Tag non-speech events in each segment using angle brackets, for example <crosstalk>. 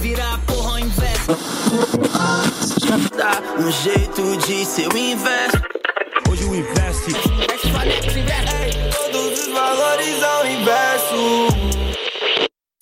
Vira porra ao inverso. Dá um jeito de ser o inverso. Hoje o investe. Todos os valores ao inverso.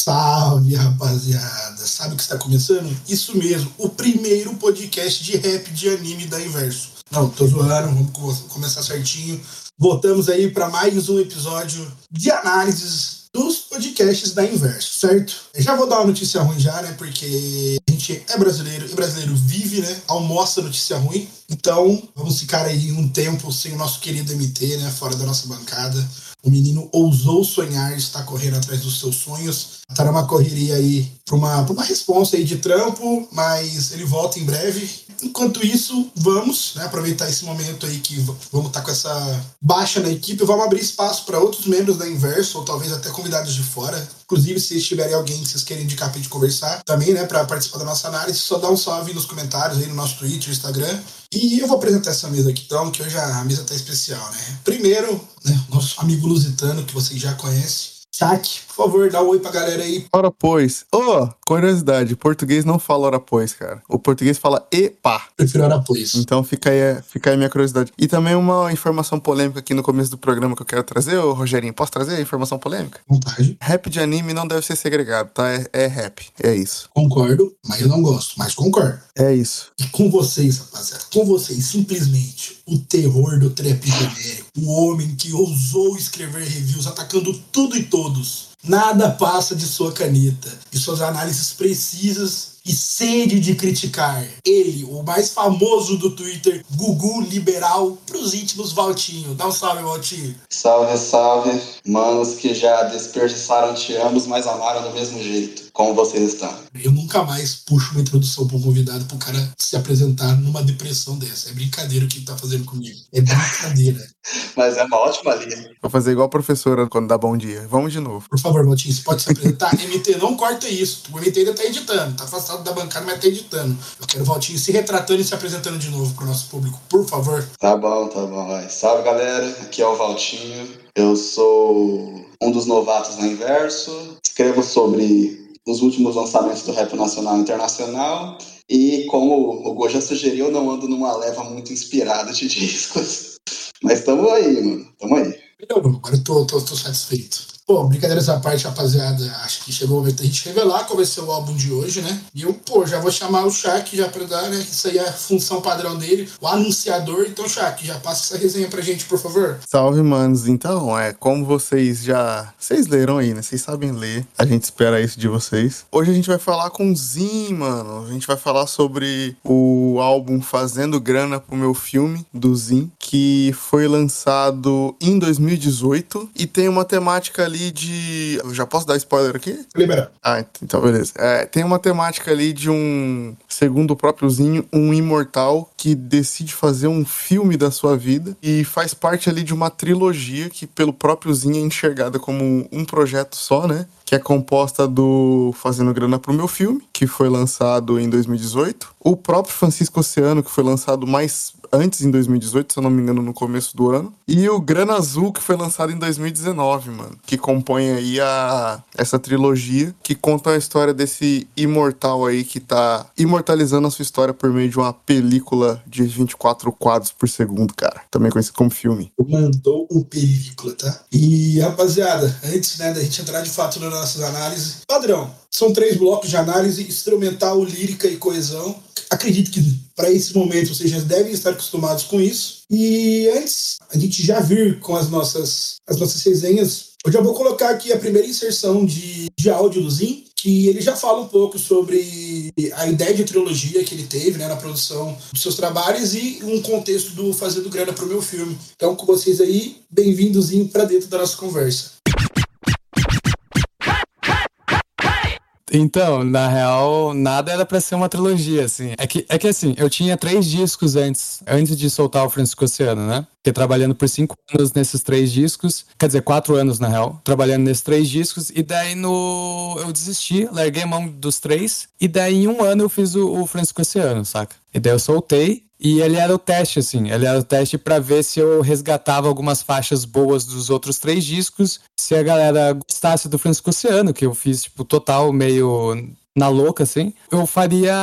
Salve, rapaziada! Sabe o que está começando? Isso mesmo, o primeiro podcast de rap de anime da Inverso. Não, tô zoando, vamos co- começar certinho. Voltamos aí para mais um episódio de análises dos podcasts da Inverso, certo? Eu já vou dar uma notícia ruim já, né? Porque a gente é brasileiro e brasileiro vive, né? Almoça notícia ruim. Então, vamos ficar aí um tempo sem o nosso querido MT, né? Fora da nossa bancada. O menino ousou sonhar, está correndo atrás dos seus sonhos. Tá numa correria aí para uma, uma resposta aí de trampo, mas ele volta em breve. Enquanto isso, vamos né, aproveitar esse momento aí que vamos estar com essa baixa na equipe. Vamos abrir espaço para outros membros da Inverso, ou talvez até convidados de fora. Inclusive, se tiverem alguém que vocês querem indicar gente conversar também, né, para participar da nossa análise, só dá um salve nos comentários aí no nosso Twitter, Instagram. E eu vou apresentar essa mesa aqui então, que hoje a mesa tá especial, né? Primeiro, né, nosso amigo lusitano, que vocês já conhecem. Shaq, por favor, dá um oi pra galera aí. Ora pois. Ô, curiosidade, português não fala ora pois, cara. O português fala e pá. Prefiro hora pois. Então fica aí, fica aí minha curiosidade. E também uma informação polêmica aqui no começo do programa que eu quero trazer, ô Rogerinho. Posso trazer a informação polêmica? Vontade. Rap de anime não deve ser segregado, tá? É, é rap. É isso. Concordo, mas eu não gosto, mas concordo. É isso. E com vocês, rapaziada, com vocês, simplesmente o terror do trap genérico. O homem que ousou escrever reviews atacando tudo e todos. Nada passa de sua caneta e suas análises precisas e sede de criticar. Ele, o mais famoso do Twitter, Gugu Liberal, pros íntimos Valtinho. Dá um salve, Valtinho. Salve, salve, manos que já desperdiçaram te amos, mas amaram do mesmo jeito. Como vocês estão? Eu nunca mais puxo uma introdução pra um convidado pro cara se apresentar numa depressão dessa. É brincadeira o que ele tá fazendo comigo. É brincadeira. <laughs> Mas é uma ótima linha. Vou fazer igual a professora quando dá bom dia. Vamos de novo. Por favor, Valtinho, você pode se apresentar? <laughs> MT, não corta isso. O MT ainda tá editando. Tá afastado da bancada, mas tá editando. Eu quero o Valtinho se retratando e se apresentando de novo pro nosso público. Por favor. Tá bom, tá bom. Vai. Salve, galera. Aqui é o Valtinho. Eu sou um dos novatos na Inverso. Escrevo sobre os últimos lançamentos do rap nacional e internacional. E como o Go já sugeriu, não ando numa leva muito inspirada de <laughs> discos. Mas tamo aí, mano. Tamo aí. Melhorou, agora eu tô, tô, tô satisfeito. Pô, brincadeiras à parte, rapaziada. Acho que chegou o momento da gente revelar qual vai ser o álbum de hoje, né? E eu, pô, já vou chamar o Shaq já pra dar, né? Isso aí é a função padrão dele, o anunciador. Então, Shaq, já passa essa resenha pra gente, por favor. Salve, manos. Então, é como vocês já. Vocês leram aí, né? Vocês sabem ler. A gente espera isso de vocês. Hoje a gente vai falar com o Zin, mano. A gente vai falar sobre o álbum Fazendo Grana pro meu filme, do Zin, que foi lançado em 2018 e tem uma temática ali de. Eu já posso dar spoiler aqui? Libera. Ah, então beleza. É, tem uma temática ali de um, segundo o próprio Zinho, um imortal que decide fazer um filme da sua vida e faz parte ali de uma trilogia que pelo próprio Zinho é enxergada como um projeto só, né? Que é composta do Fazendo Grana pro Meu Filme, que foi lançado em 2018. O próprio Francisco Oceano, que foi lançado mais antes em 2018, se eu não me engano, no começo do ano. E o Grana Azul, que foi lançado em 2019, mano. Que compõe aí a, essa trilogia que conta a história desse imortal aí que tá imortalizando a sua história por meio de uma película de 24 quadros por segundo, cara. Também conhecido como filme. Mandou o película, tá? E, rapaziada, antes né, da gente entrar de fato nas nossas análises, padrão. São três blocos de análise: instrumental, lírica e coesão. Acredito que para esse momento vocês já devem estar acostumados com isso. E antes, a gente já vir com as nossas, as nossas resenhas, eu já vou colocar aqui a primeira inserção de, de áudio do Zin, que ele já fala um pouco sobre a ideia de trilogia que ele teve né, na produção dos seus trabalhos e um contexto do Fazendo Grana para o meu filme. Então, com vocês aí, bem-vindozinho para dentro da nossa conversa. Então, na real, nada era pra ser uma trilogia, assim. É que, é que assim, eu tinha três discos antes, antes de soltar o Francisco Oceano, né? Trabalhando por cinco anos nesses três discos, quer dizer, quatro anos na real, trabalhando nesses três discos, e daí no. Eu desisti, larguei a mão dos três, e daí em um ano eu fiz o, o Francisco Oceano, saca? E daí eu soltei, E ele era o teste, assim. Ele era o teste para ver se eu resgatava algumas faixas boas dos outros três discos, se a galera gostasse do Francisco Oceano, que eu fiz, tipo, total meio na louca, assim, eu faria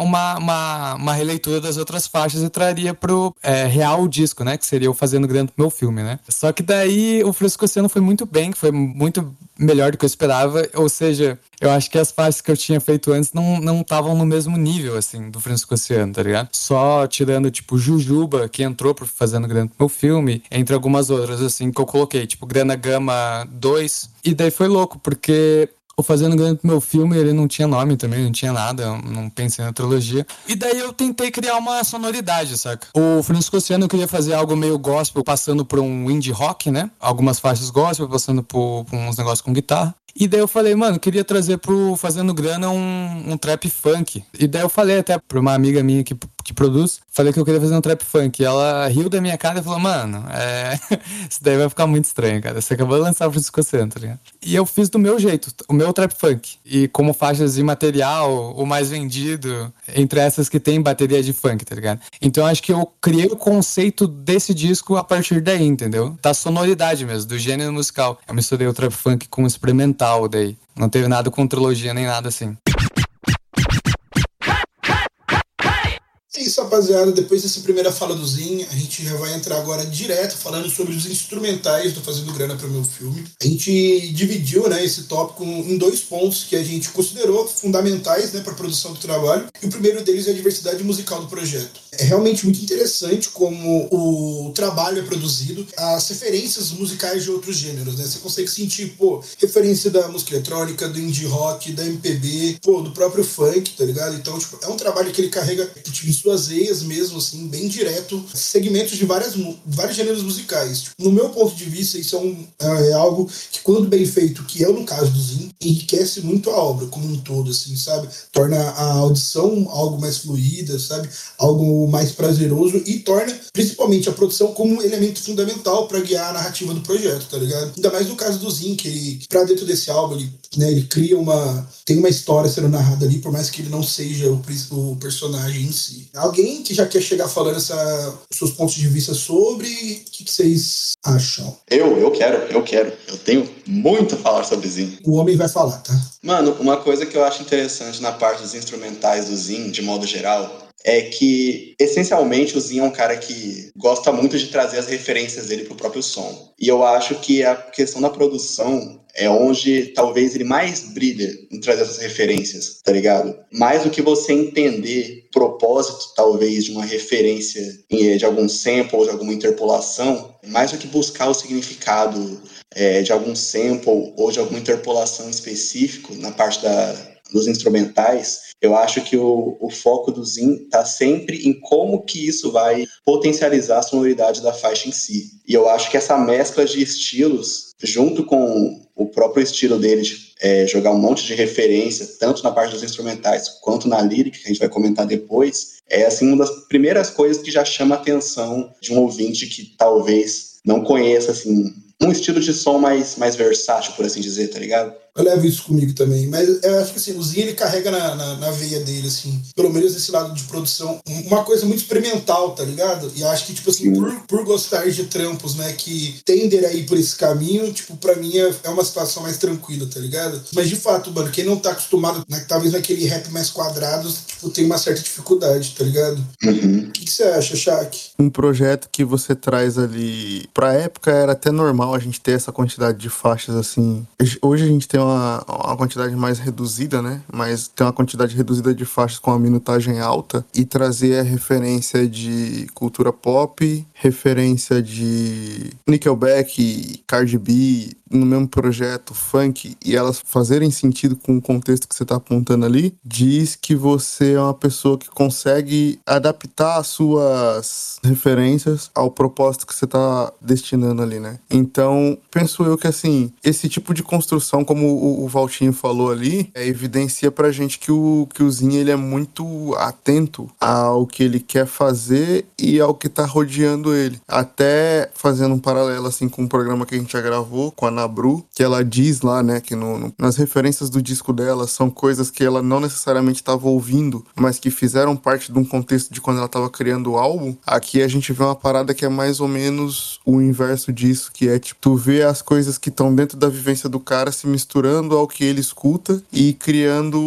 uma, uma, uma, releitura das outras faixas e traria pro é, real disco, né? Que seria eu fazendo grande meu filme, né? Só que daí o Francisco Oceano foi muito bem, que foi muito melhor do que eu esperava. Ou seja, eu acho que as faixas que eu tinha feito antes não estavam no mesmo nível, assim, do Francisco Oceano, tá ligado? Só tirando, tipo, Jujuba, que entrou pro fazendo grande meu filme, entre algumas outras, assim, que eu coloquei, tipo, Grana Gama 2. E daí foi louco, porque o Fazendo Grande meu filme, ele não tinha nome também, não tinha nada, não pensei na trilogia. E daí eu tentei criar uma sonoridade, saca? O Francisco Oceano queria fazer algo meio gospel, passando por um indie rock, né? Algumas faixas gospel, passando por, por uns negócios com guitarra. E daí eu falei, mano, queria trazer pro Fazendo Grana um, um trap funk. E daí eu falei até pra uma amiga minha que, que produz, falei que eu queria fazer um trap funk. E ela riu da minha cara e falou, mano, é... <laughs> isso daí vai ficar muito estranho, cara. Você acabou de lançar o Francisco Centro, tá ligado? E eu fiz do meu jeito, o meu trap funk. E como faixas de material, o mais vendido, entre essas que tem bateria de funk, tá ligado? Então acho que eu criei o conceito desse disco a partir daí, entendeu? Da sonoridade mesmo, do gênero musical. Eu misturei o trap funk com experimental tal daí. Não teve nada com trilogia nem nada assim. É isso, rapaziada. Depois dessa primeira fala do Zin, a gente já vai entrar agora direto falando sobre os instrumentais do Fazendo Grana para o meu filme. A gente dividiu né, esse tópico em dois pontos que a gente considerou fundamentais né, para a produção do trabalho. E o primeiro deles é a diversidade musical do projeto. É realmente muito interessante como o trabalho é produzido, as referências musicais de outros gêneros, né? Você consegue sentir, pô, referência da música eletrônica, do indie rock, da MPB, pô, do próprio funk, tá ligado? Então, tipo, é um trabalho que ele carrega, tipo, suas veias mesmo, assim, bem direto, segmentos de várias, vários gêneros musicais. Tipo, no meu ponto de vista, isso é, um, é algo que, quando bem feito, que é no caso do Zin, enriquece muito a obra como um todo, assim, sabe? Torna a audição algo mais fluida, sabe? Algo mais prazeroso e torna principalmente a produção como um elemento fundamental para guiar a narrativa do projeto, tá ligado? Ainda mais no caso do Zin, que ele, pra dentro desse álbum, ele, né, ele cria uma. tem uma história sendo narrada ali, por mais que ele não seja o, o personagem em si. Alguém que já quer chegar falando essa, seus pontos de vista sobre, o que, que vocês acham? Eu, eu quero, eu quero. Eu tenho muito a falar sobre Zin. O homem vai falar, tá? Mano, uma coisa que eu acho interessante na parte dos instrumentais do Zin, de modo geral, é que, essencialmente, o Zinho é um cara que gosta muito de trazer as referências dele pro próprio som. E eu acho que a questão da produção é onde talvez ele mais brilha em trazer essas referências, tá ligado? Mais do que você entender propósito, talvez, de uma referência de algum sample ou de alguma interpolação, mais do que buscar o significado é, de algum sample ou de alguma interpolação específico na parte da, dos instrumentais, eu acho que o, o foco do Zin está sempre em como que isso vai potencializar a sonoridade da faixa em si. E eu acho que essa mescla de estilos, junto com o próprio estilo dele de é, jogar um monte de referência, tanto na parte dos instrumentais quanto na lírica, que a gente vai comentar depois, é assim uma das primeiras coisas que já chama a atenção de um ouvinte que talvez não conheça assim um estilo de som mais, mais versátil, por assim dizer, tá ligado? Eu levo isso comigo também. Mas eu acho que assim, o Zinho ele carrega na, na, na, veia dele, assim, pelo menos esse lado de produção, uma coisa muito experimental, tá ligado? E acho que, tipo assim, por, por gostar de trampos, né, que tendem a ir por esse caminho, tipo, pra mim é, é uma situação mais tranquila, tá ligado? Mas de fato, mano, quem não tá acostumado, né, talvez naquele rap mais quadrado, tipo, tem uma certa dificuldade, tá ligado? Uhum. O que, que você acha, Shaq? Um projeto que você traz ali. Pra época era até normal a gente ter essa quantidade de faixas assim. Hoje a gente tem uma, uma quantidade mais reduzida, né? Mas tem uma quantidade reduzida de faixas com a minutagem alta e trazer a referência de cultura pop, referência de Nickelback, Cardi B, no mesmo projeto funk e elas fazerem sentido com o contexto que você está apontando ali, diz que você é uma pessoa que consegue adaptar as suas referências ao propósito que você está destinando ali, né? Então, penso eu que assim, esse tipo de construção, como o, o Valtinho falou ali, é, evidencia pra gente que o, que o ele é muito atento ao que ele quer fazer e ao que tá rodeando ele. Até fazendo um paralelo assim com o um programa que a gente já gravou com a Nabru, que ela diz lá, né, que no, no, nas referências do disco dela são coisas que ela não necessariamente estava ouvindo, mas que fizeram parte de um contexto de quando ela estava criando o álbum. Aqui a gente vê uma parada que é mais ou menos o inverso disso, que é tipo, tu vê as coisas que estão dentro da vivência do cara se misturando ao que ele escuta e criando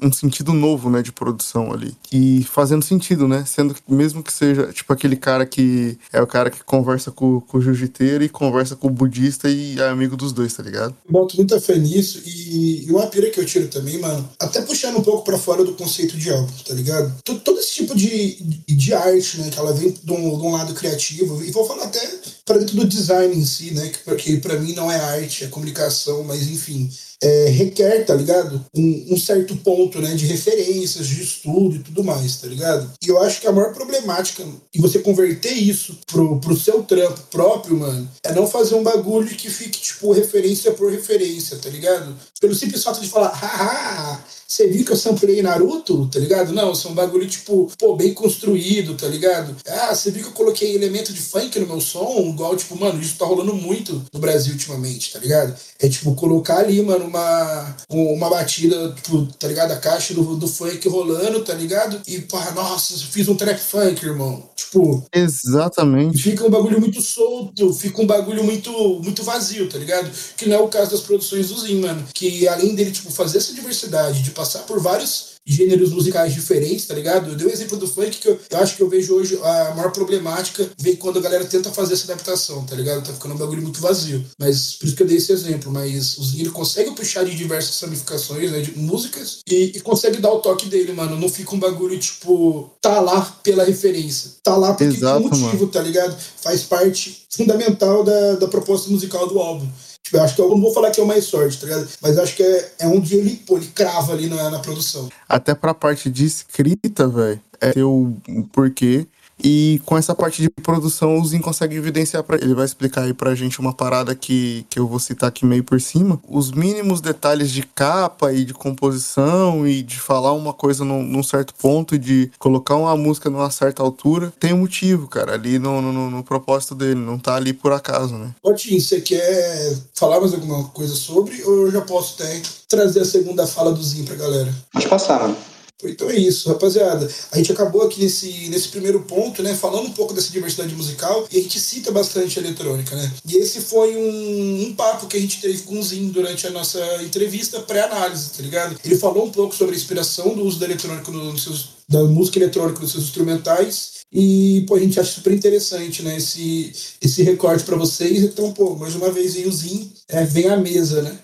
um sentido novo, né, de produção ali. E fazendo sentido, né? Sendo que, mesmo que seja, tipo, aquele cara que é o cara que conversa com, com o jiu-jiteiro e conversa com o budista e é amigo dos dois, tá ligado? Boto muita fé nisso e, e uma pira que eu tiro também, mano, até puxando um pouco para fora do conceito de álbum, tá ligado? Todo, todo esse tipo de, de arte, né, que ela vem de um, de um lado criativo, e vou falar até para dentro do design em si, né, que, que para mim não é arte, é comunicação, mas enfim, peace. É, requer, tá ligado? Um, um, certo ponto, né, de referências, de estudo e tudo mais, tá ligado? E eu acho que a maior problemática e você converter isso pro, pro seu trampo próprio, mano, é não fazer um bagulho que fique, tipo, referência por referência, tá ligado? Pelo simples fato de falar, haha, você viu que eu samplei Naruto, tá ligado? Não, são um bagulho, tipo, pô, bem construído, tá ligado? Ah, você viu que eu coloquei elemento de funk no meu som? Igual, tipo, mano, isso tá rolando muito no Brasil ultimamente, tá ligado? É, tipo, colocar ali, mano, uma, uma batida, tipo, tá ligado? A caixa do, do funk rolando, tá ligado? E, pá, nossa, fiz um trap funk, irmão. Tipo. Exatamente. Fica um bagulho muito solto, fica um bagulho muito, muito vazio, tá ligado? Que não é o caso das produções do Zin, mano. Que além dele, tipo, fazer essa diversidade de passar por vários gêneros musicais diferentes, tá ligado? Eu dei o um exemplo do funk que eu, eu, acho que eu vejo hoje a maior problemática vem quando a galera tenta fazer essa adaptação, tá ligado? Tá ficando um bagulho muito vazio. Mas por isso que eu dei esse exemplo. Mas o Zinho consegue puxar de diversas ramificações, né, de músicas e, e, consegue dar o toque dele, mano. Não fica um bagulho tipo, tá lá pela referência. Tá lá porque Exato, tem motivo, mano. tá ligado? Faz parte fundamental da, da proposta musical do álbum. Eu acho que eu não vou falar que é mais sorte, tá ligado? Mas acho que é, é onde ele, pô, ele crava ali na, na produção. Até pra parte de escrita, velho, é o porquê e com essa parte de produção, o Zin consegue evidenciar para ele vai explicar aí pra gente uma parada que, que eu vou citar aqui meio por cima. Os mínimos detalhes de capa e de composição e de falar uma coisa num, num certo ponto e de colocar uma música numa certa altura, tem um motivo, cara, ali no, no, no propósito dele, não tá ali por acaso, né? Otim, você quer falar mais alguma coisa sobre ou eu já posso até trazer a segunda fala do Zin pra galera? Pode passar, mano. Então é isso, rapaziada. A gente acabou aqui nesse, nesse primeiro ponto, né? Falando um pouco dessa diversidade musical e a gente cita bastante a eletrônica, né? E esse foi um, um papo que a gente teve com o Zinho durante a nossa entrevista pré-análise, tá ligado? Ele falou um pouco sobre a inspiração do uso da eletrônica nos seus, da música eletrônica nos seus instrumentais e, pô, a gente acha super interessante, né? Esse, esse recorte para vocês. Então, pô, mais uma vez aí o Zinho é, vem à mesa, né?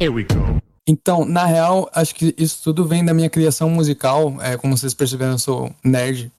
Here we go. Então, na real, acho que isso tudo vem da minha criação musical. É, como vocês perceberam, eu sou nerd.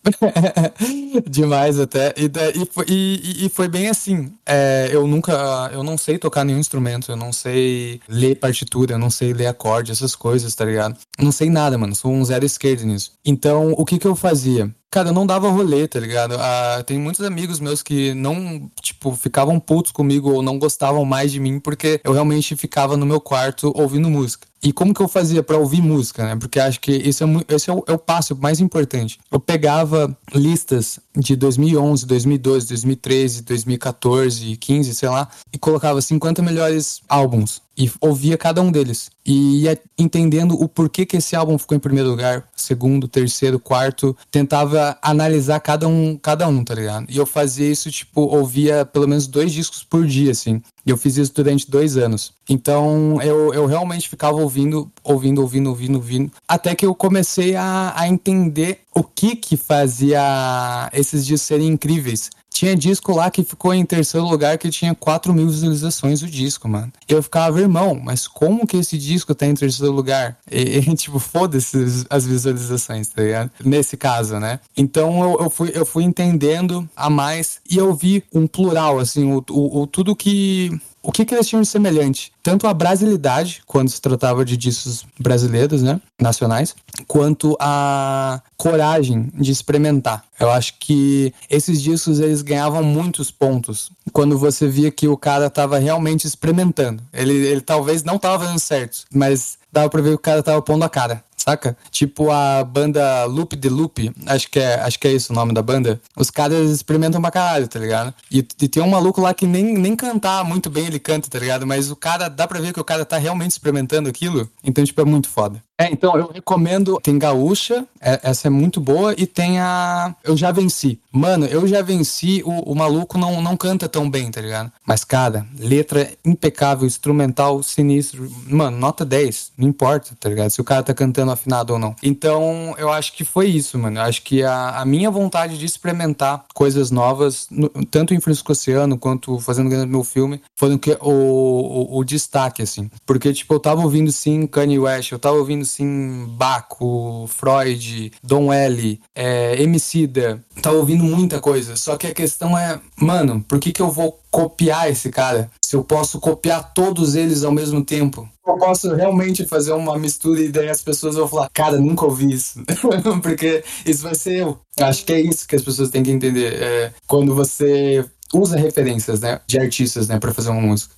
<laughs> Demais até. E, e, foi, e, foi bem assim. É, eu nunca. Eu não sei tocar nenhum instrumento. Eu não sei ler partitura. Eu não sei ler acorde, essas coisas, tá ligado? não sei nada, mano. Sou um zero esquerdo nisso. Então, o que que eu fazia? Cara, eu não dava rolê, tá ligado? Ah, tem muitos amigos meus que não, tipo, ficavam putos comigo ou não gostavam mais de mim porque eu realmente ficava no meu quarto ouvindo música. E como que eu fazia para ouvir música, né? Porque acho que esse, é, esse é, o, é o passo mais importante. Eu pegava listas de 2011, 2012, 2013, 2014, 15, sei lá, e colocava 50 melhores álbuns e ouvia cada um deles. E ia entendendo o porquê que esse álbum ficou em primeiro lugar, segundo, terceiro, quarto. Tentava analisar cada um, cada um, tá ligado? E eu fazia isso, tipo, ouvia pelo menos dois discos por dia, assim. Eu fiz isso durante dois anos. Então eu, eu realmente ficava ouvindo, ouvindo, ouvindo, ouvindo, ouvindo. Até que eu comecei a, a entender o que que fazia esses dias serem incríveis. Tinha disco lá que ficou em terceiro lugar que tinha 4 mil visualizações o disco, mano. Eu ficava, irmão, mas como que esse disco tá em terceiro lugar? E, <laughs> e tipo, foda-se as visualizações, tá ligado? Nesse caso, né? Então eu, eu, fui, eu fui entendendo a mais e eu vi um plural, assim, o, o, o tudo que o que, que eles tinham de semelhante? Tanto a brasilidade, quando se tratava de discos brasileiros, né? Nacionais, quanto a coragem de experimentar. Eu acho que esses discos eles ganhavam muitos pontos quando você via que o cara estava realmente experimentando. Ele, ele talvez não estava fazendo certo, mas dava pra ver que o cara tava pondo a cara saca? Tipo a banda Loop de Loop, acho que é, acho que é isso o nome da banda. Os caras experimentam pra caralho, tá ligado? E, e, tem um maluco lá que nem, nem cantar muito bem ele canta, tá ligado? Mas o cara, dá pra ver que o cara tá realmente experimentando aquilo. Então, tipo, é muito foda. É, então eu recomendo. Tem Gaúcha, é, essa é muito boa, e tem a. Eu já venci. Mano, eu já venci. O, o maluco não, não canta tão bem, tá ligado? Mas, cara, letra impecável, instrumental sinistro. Mano, nota 10. Não importa, tá ligado? Se o cara tá cantando afinado ou não. Então, eu acho que foi isso, mano. Eu acho que a, a minha vontade de experimentar coisas novas, no, tanto em Francisco Oceano quanto fazendo meu filme, foi o, o, o, destaque, assim. Porque, tipo, eu tava ouvindo sim Kanye West, eu tava ouvindo assim, Baco, Freud, Don L, é, Emicida. Tá ouvindo muita coisa. Só que a questão é, mano, por que, que eu vou copiar esse cara se eu posso copiar todos eles ao mesmo tempo? Eu posso realmente fazer uma mistura e daí as pessoas vão falar, cara, nunca ouvi isso. <laughs> Porque isso vai ser eu. Acho que é isso que as pessoas têm que entender. É, quando você usa referências, né, de artistas, né, para fazer uma música.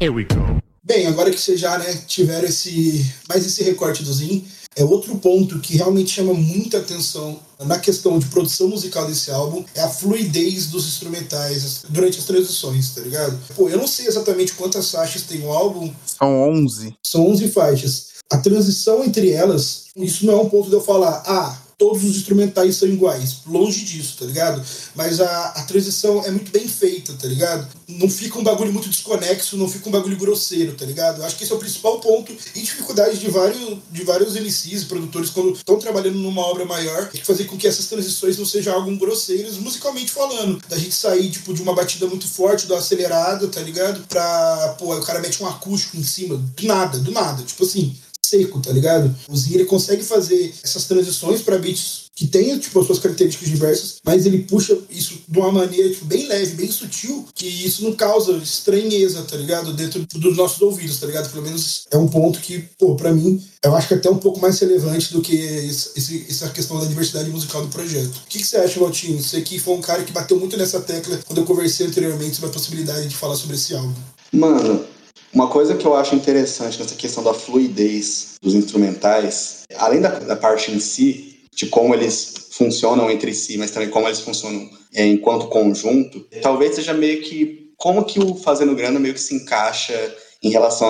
Here we go. Bem, agora que vocês já né, tiveram esse mais esse recorte do Zin, é outro ponto que realmente chama muita atenção na questão de produção musical desse álbum é a fluidez dos instrumentais durante as transições, tá ligado? Pô, eu não sei exatamente quantas faixas tem o álbum. São 11. São 11 faixas. A transição entre elas, isso não é um ponto de eu falar, ah, todos os instrumentais são iguais. Longe disso, tá ligado? Mas a, a transição é muito bem feita, tá ligado? Não fica um bagulho muito desconexo, não fica um bagulho grosseiro, tá ligado? Acho que esse é o principal ponto e dificuldade de vários, de vários MCs produtores quando estão trabalhando numa obra maior, é fazer com que essas transições não sejam algo grosseiras, musicalmente falando. Da gente sair, tipo, de uma batida muito forte, do acelerado, tá ligado? Pra, pô, o cara mete um acústico em cima, do nada, do nada. Tipo assim, seco, tá ligado? O Zinho ele consegue fazer essas transições para beats que tem tipo, as suas características diversas, mas ele puxa isso de uma maneira tipo, bem leve, bem sutil, que isso não causa estranheza, tá ligado? Dentro dos nossos ouvidos, tá ligado? Pelo menos é um ponto que, pô, pra mim, eu acho que é até um pouco mais relevante do que esse, essa questão da diversidade musical do projeto. O que, que você acha, Valtinho? Você que foi um cara que bateu muito nessa tecla quando eu conversei anteriormente sobre a possibilidade de falar sobre esse álbum. Mano, uma coisa que eu acho interessante nessa questão da fluidez dos instrumentais, além da, da parte em si, de como eles funcionam entre si, mas também como eles funcionam é, enquanto conjunto, talvez seja meio que como que o Fazendo Grana meio que se encaixa em relação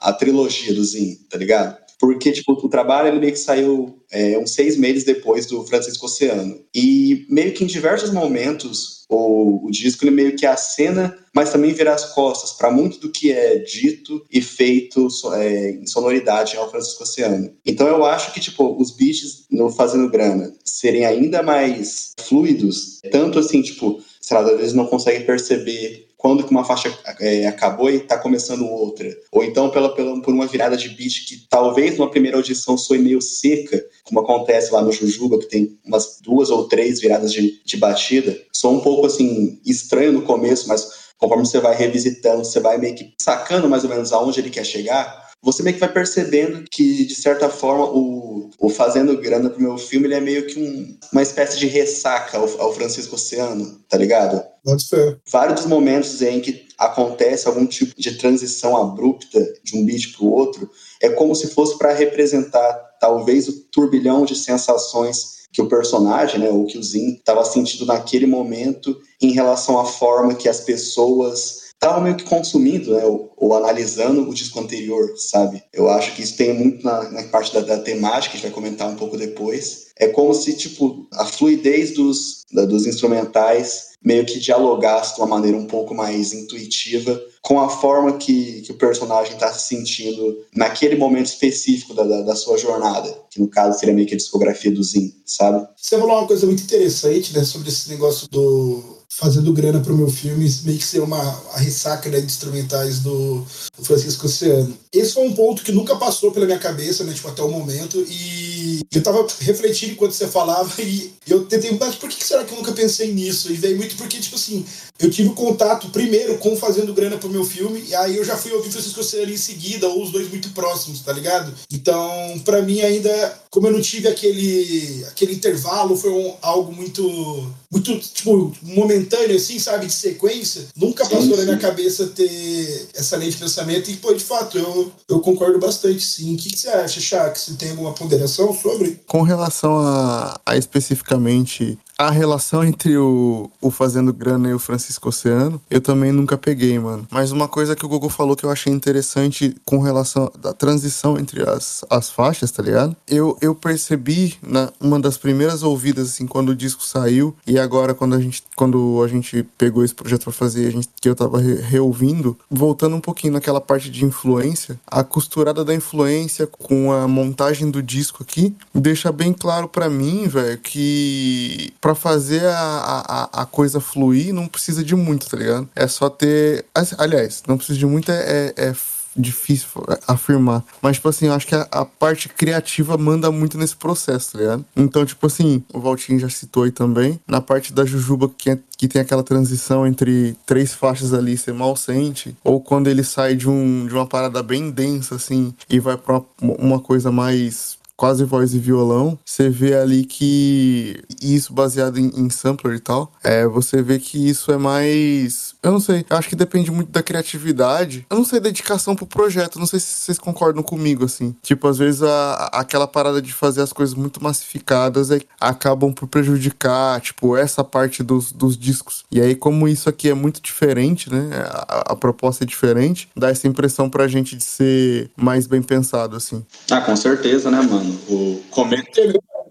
à trilogia do Zin, tá ligado? Porque, tipo, o trabalho ele meio que saiu é, uns seis meses depois do Francisco Oceano. E meio que em diversos momentos o, o disco ele meio que acena, mas também vira as costas para muito do que é dito e feito é, em sonoridade ao Francisco Oceano. Então eu acho que, tipo, os beats no Fazendo Grana serem ainda mais fluidos, tanto assim, tipo, sei lá, às vezes não consegue perceber quando que uma faixa é, acabou e está começando outra. Ou então pela, pela, por uma virada de beat que talvez numa primeira audição soe meio seca, como acontece lá no Jujuba, que tem umas duas ou três viradas de, de batida. Sou um pouco assim estranho no começo, mas conforme você vai revisitando, você vai meio que sacando mais ou menos aonde ele quer chegar você meio que vai percebendo que, de certa forma, o, o Fazendo Grana pro meu filme, ele é meio que um, uma espécie de ressaca ao, ao Francisco Oceano, tá ligado? Pode ser. Vários momentos em que acontece algum tipo de transição abrupta de um beat pro outro, é como se fosse para representar, talvez, o turbilhão de sensações que o personagem, né, ou que o Zin, estava sentindo naquele momento em relação à forma que as pessoas estavam meio que consumindo, né, ou, ou, analisando o disco anterior, sabe? Eu acho que isso tem muito na, na parte da, da, temática, que a gente vai comentar um pouco depois. É como se, tipo, a fluidez dos, da, dos instrumentais meio que dialogasse de uma maneira um pouco mais intuitiva com a forma que, que o personagem está se sentindo naquele momento específico da, da, da, sua jornada, que no caso seria meio que a discografia do Zin, sabe? Você falou uma coisa muito interessante, né, sobre esse negócio do fazendo grana pro meu filme, meio que ser uma a ressaca né, de instrumentais do, Francisco Oceano. Esse foi um ponto que nunca passou pela minha cabeça, né, tipo, até o momento, e eu tava refletindo enquanto você falava <laughs> e eu tentei, mas por que será que eu nunca pensei nisso? E veio muito porque, tipo assim, eu tive contato primeiro com fazendo grana pro meu filme, e aí eu já fui ouvir Francisco Oceano em seguida, ou os dois muito próximos, tá ligado? Então, para mim ainda, como eu não tive aquele, aquele intervalo, foi um, algo muito, muito, tipo, momentâneo, assim, sabe, de sequência, nunca passou sim, sim. na minha cabeça ter essa lei de pensamento, e, pô, de fato, eu, eu concordo bastante, sim. O que, que você acha, Chá? Você tem alguma ponderação sobre? Com relação a, a especificamente a relação entre o, o Fazendo Grana e o Francisco Oceano, eu também nunca peguei, mano. Mas uma coisa que o Google falou que eu achei interessante com relação à transição entre as, as faixas, tá ligado? Eu, eu percebi na uma das primeiras ouvidas, assim, quando o disco saiu, e agora quando a gente, quando a gente pegou esse projeto pra fazer, a gente, que eu tava re, reouvindo, voltando um pouquinho naquela parte de influência, a costurada da influência com a montagem do disco aqui, deixa bem claro para mim, velho, que para fazer a, a, a, coisa fluir, não precisa de muito, tá ligado? É só ter. Aliás, não precisa de muito, é, é, é difícil afirmar. Mas, tipo assim, eu acho que a, a, parte criativa manda muito nesse processo, tá ligado? Então, tipo assim, o Valtinho já citou aí também. Na parte da Jujuba, que, é, que tem aquela transição entre três faixas ali, você mal sente. Ou quando ele sai de, um, de uma parada bem densa, assim, e vai pra uma, uma coisa mais quase voz e violão, você vê ali que isso baseado em, em sampler e tal, é, você vê que isso é mais. Eu não sei, eu acho que depende muito da criatividade. Eu não sei, dedicação pro projeto. Não sei se vocês concordam comigo, assim. Tipo, às vezes a, aquela parada de fazer as coisas muito massificadas é, acabam por prejudicar, tipo, essa parte dos, dos discos. E aí, como isso aqui é muito diferente, né? A, a proposta é diferente, dá essa impressão pra gente de ser mais bem pensado, assim. Ah, com certeza, né, mano? Mano. O começo.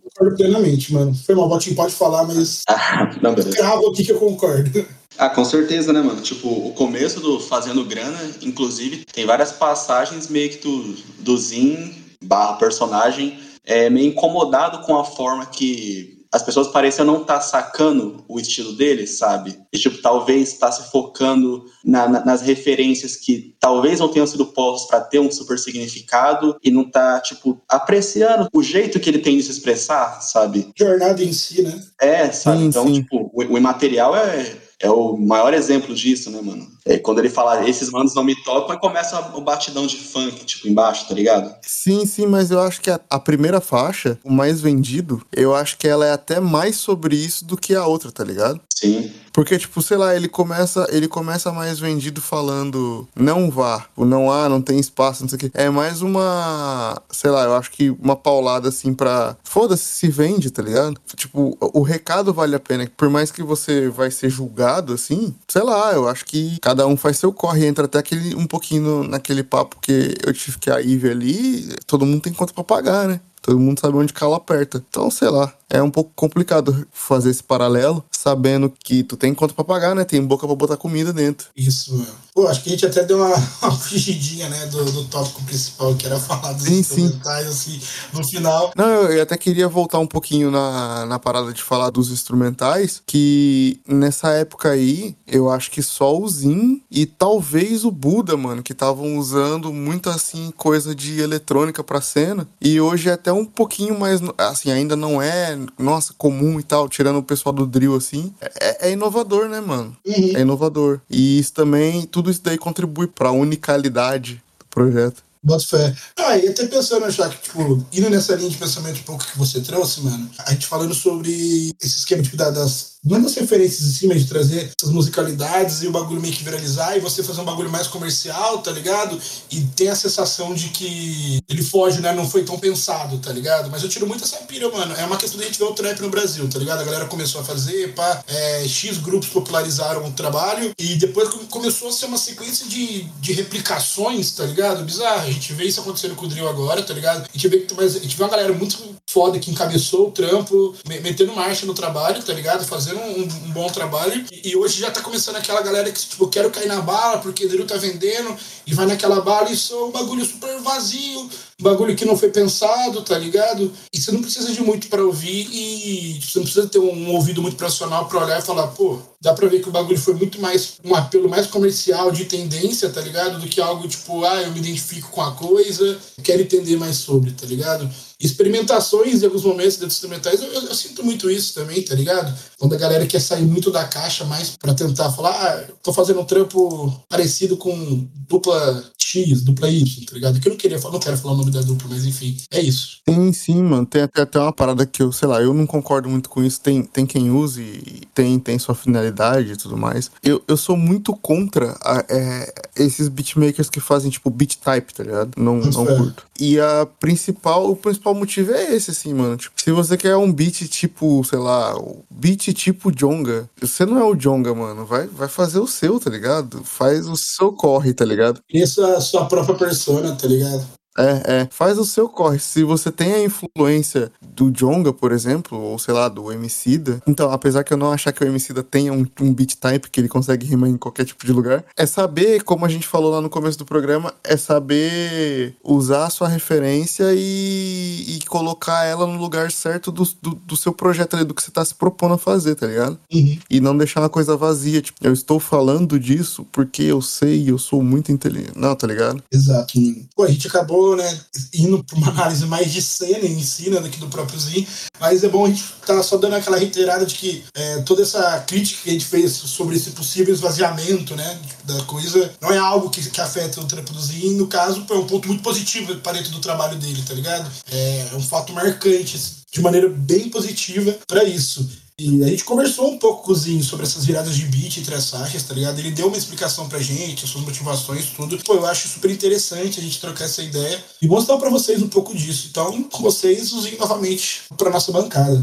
concordo plenamente, mano. Foi mal, Botinho pode falar, mas. Ah, <laughs> não, beleza. Cravo aqui que eu concordo. Ah, com certeza, né, mano? Tipo, o começo do Fazendo Grana, inclusive, tem várias passagens meio que do, do Zin barra personagem é meio incomodado com a forma que as pessoas pareciam não estar tá sacando o estilo dele, sabe? E, tipo, talvez estar tá se focando na, na, nas referências que talvez não tenham sido postas para ter um super significado e não tá, tipo, apreciando o jeito que ele tem de se expressar, sabe? Jornada em si, né? É, sabe? Sim, então, sim. tipo, o, o imaterial é, é o maior exemplo disso, né, mano? É, quando ele fala, esses manos não me tocam, começa o batidão de funk, tipo, embaixo, tá ligado? Sim, sim, mas eu acho que a, a, primeira faixa, o mais vendido, eu acho que ela é até mais sobre isso do que a outra, tá ligado? Sim. Porque, tipo, sei lá, ele começa, ele começa mais vendido falando não vá, o não há, não tem espaço, não sei o quê. É mais uma, sei lá, eu acho que uma paulada assim pra. Foda-se, se vende, tá ligado? Tipo, o recado vale a pena. Por mais que você vai ser julgado, assim, sei lá, eu acho que cada um faz seu corre. Entra até aquele um pouquinho naquele papo que eu tive que a Ivy ali, todo mundo tem conta pra pagar, né? Todo mundo sabe onde cala aperta. Então, sei lá, é um pouco complicado fazer esse paralelo, sabendo que tu tem conta pra pagar, né? Tem boca pra botar comida dentro. Isso, meu. Pô, acho que a gente até deu uma, <laughs> uma fugidinha, né, do, do tópico principal, que era falar dos sim, instrumentais, sim. assim, no final. Não, eu, eu, até queria voltar um pouquinho na, na parada de falar dos instrumentais, que nessa época aí, eu acho que só o Zin e talvez o Buda, mano, que estavam usando muito, assim, coisa de eletrônica pra cena, e hoje é até um pouquinho mais, assim, ainda não é, nossa, comum e tal, tirando o pessoal do drill, assim, é, é inovador, né, mano? Uhum. É inovador. E isso também, tudo isso daí contribui pra unicalidade do projeto. Bota fé. Ah, e até pensando, já que, tipo, indo nessa linha de pensamento um pouco que você trouxe, mano, a gente falando sobre esse esquema tipo, das, das referências em cima de trazer essas musicalidades e o bagulho meio que viralizar e você fazer um bagulho mais comercial, tá ligado? E tem a sensação de que ele foge, né? Não foi tão pensado, tá ligado? Mas eu tiro muito essa pira, mano. É uma questão da gente ver o trap no Brasil, tá ligado? A galera começou a fazer, pá, é, X grupos popularizaram o trabalho e depois começou a ser uma sequência de, de replicações, tá ligado? Bizarro. A gente vê isso acontecendo com o Drill agora, tá ligado? A gente vê que mas a gente vê uma galera muito foda que encabeçou o trampo, metendo marcha no trabalho, tá ligado? Fazendo um, um bom trabalho. E, e, hoje já tá começando aquela galera que, tipo, quero cair na bala porque o Deru tá vendendo e vai naquela bala e sou um bagulho super vazio, bagulho que não foi pensado, tá ligado? E você não precisa de muito para ouvir e você não precisa ter um ouvido muito profissional para olhar e falar, pô, dá pra ver que o bagulho foi muito mais um apelo mais comercial de tendência, tá ligado? Do que algo tipo, ah, eu me identifico com a coisa, quero entender mais sobre, tá ligado? experimentações em alguns momentos dentro dos instrumentais, eu, eu, eu, sinto muito isso também, tá ligado? Quando a galera quer sair muito da caixa mais para tentar falar, ah, tô fazendo um trampo parecido com dupla X, dupla Y, tá ligado? Que eu não queria falar, não quero falar o nome da dupla, mas enfim, é isso. Sim, sim, mano. Tem até, até uma parada que eu, sei lá, eu não concordo muito com isso. Tem, tem quem use, tem, tem sua finalidade e tudo mais. Eu, eu sou muito contra a, é, esses beatmakers que fazem, tipo, beat type, tá ligado? Não, não curto. E a principal, o principal motivo é esse, assim, mano. Tipo, se você quer um beat tipo, sei lá, beat tipo Jonga, você não é o Jonga, mano. Vai, vai fazer o seu, tá ligado? Faz o seu corre, tá ligado? Isso é a sua própria persona, tá ligado? É, é. Faz o seu corre. Se você tem a influência do Jonga, por exemplo, ou sei lá, do Emicida, então, apesar que eu não achar que o Emicida tenha um, um beat type que ele consegue rimar em qualquer tipo de lugar, é saber, como a gente falou lá no começo do programa, é saber usar a sua referência e, e colocar ela no lugar certo do, do, do, seu projeto ali, do que você tá se propondo a fazer, tá ligado? Uhum. E não deixar uma coisa vazia, tipo, eu estou falando disso porque eu sei, eu sou muito inteligente. Não, tá ligado? Exato. Pô, a gente acabou né, indo para uma análise mais de cena em si, né, do próprio Zin, mas é bom a gente estar tá só dando aquela reiterada de que é, toda essa crítica que a gente fez sobre esse possível esvaziamento, né, da coisa, não é algo que, que afeta o trampo do Zin, no caso, é um ponto muito positivo para dentro do trabalho dele, tá ligado? É, é um fato marcante, de maneira bem positiva para isso. E a gente conversou um pouco com o Zinho sobre essas viradas de beat entre as faixas, tá ligado? Ele deu uma explicação pra gente, suas motivações, tudo. Pô, eu acho super interessante a gente trocar essa ideia e mostrar para vocês um pouco disso. Então, com vocês, o Zinho novamente pra nossa bancada.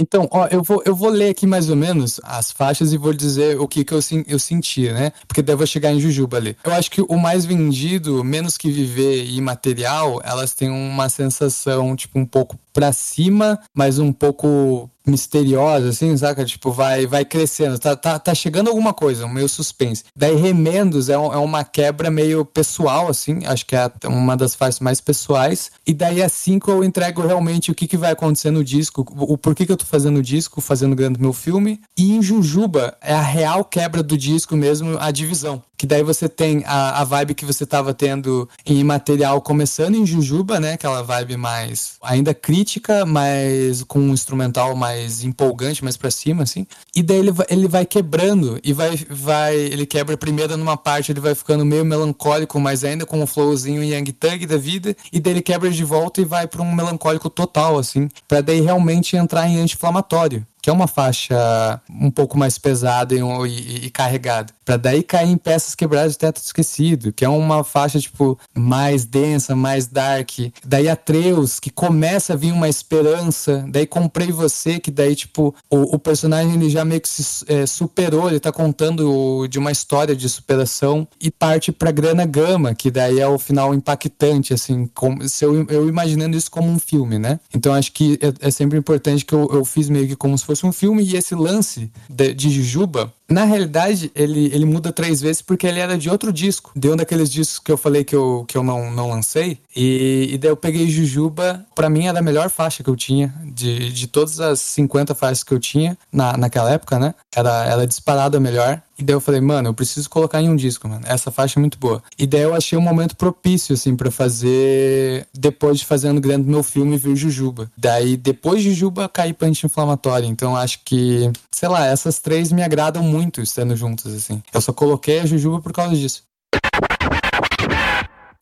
Então, ó, eu vou, eu vou ler aqui mais ou menos as faixas e vou dizer o que, que eu, eu senti, né? Porque daí eu vou chegar em Jujuba ali. Eu acho que o mais vendido, menos que viver e material, elas têm uma sensação, tipo, um pouco pra cima, mas um pouco misteriosa, assim, saca? Tipo, vai, vai crescendo. Tá, tá, tá chegando alguma coisa, um meio suspense. Daí Remendos é, um, é uma quebra meio pessoal, assim. Acho que é uma das faixas mais pessoais. E daí assim que eu entrego realmente o que, que vai acontecer no disco, o, o porquê que eu tô fazendo o disco, fazendo grande meu filme. E em Jujuba é a real quebra do disco mesmo, a divisão. Que daí você tem a, a vibe que você tava tendo em material começando em Jujuba, né? Aquela vibe mais ainda crítica, mas com um instrumental mais empolgante, mais pra cima, assim. E daí ele vai, ele vai quebrando e vai, vai. Ele quebra primeiro numa parte, ele vai ficando meio melancólico, mas ainda com um flowzinho Yang Tang da vida. E daí ele quebra de volta e vai pra um melancólico total, assim. Pra daí realmente entrar em anti-inflamatório que é uma faixa um pouco mais pesada e, e, e carregada, para daí cair em peças quebradas de teto esquecido, que é uma faixa tipo mais densa, mais dark. Daí Atreus, que começa a vir uma esperança, daí comprei você, que daí tipo o, o personagem ele já meio que se é, superou, ele tá contando de uma história de superação e parte para Grana Gama, que daí é o final impactante, assim, se eu, eu imaginando isso como um filme, né? Então acho que é, é sempre importante que eu, eu fiz meio que como se fosse um filme e esse lance de, de Jujuba na realidade, ele, ele muda três vezes porque ele era de outro disco. De um daqueles discos que eu falei que eu, que eu não, não lancei. E, e daí eu peguei Jujuba. Pra mim era a melhor faixa que eu tinha. De, de todas as 50 faixas que eu tinha na, naquela época, né? Era, era disparada a melhor. E daí eu falei, mano, eu preciso colocar em um disco, mano. Essa faixa é muito boa. E daí eu achei um momento propício, assim, para fazer. Depois de fazendo grande meu filme, vir Jujuba. Daí, depois de Jujuba, caí pra anti-inflamatória. Então acho que, sei lá, essas três me agradam muito muito estando juntos, assim. Eu só coloquei a Jujuba por causa disso.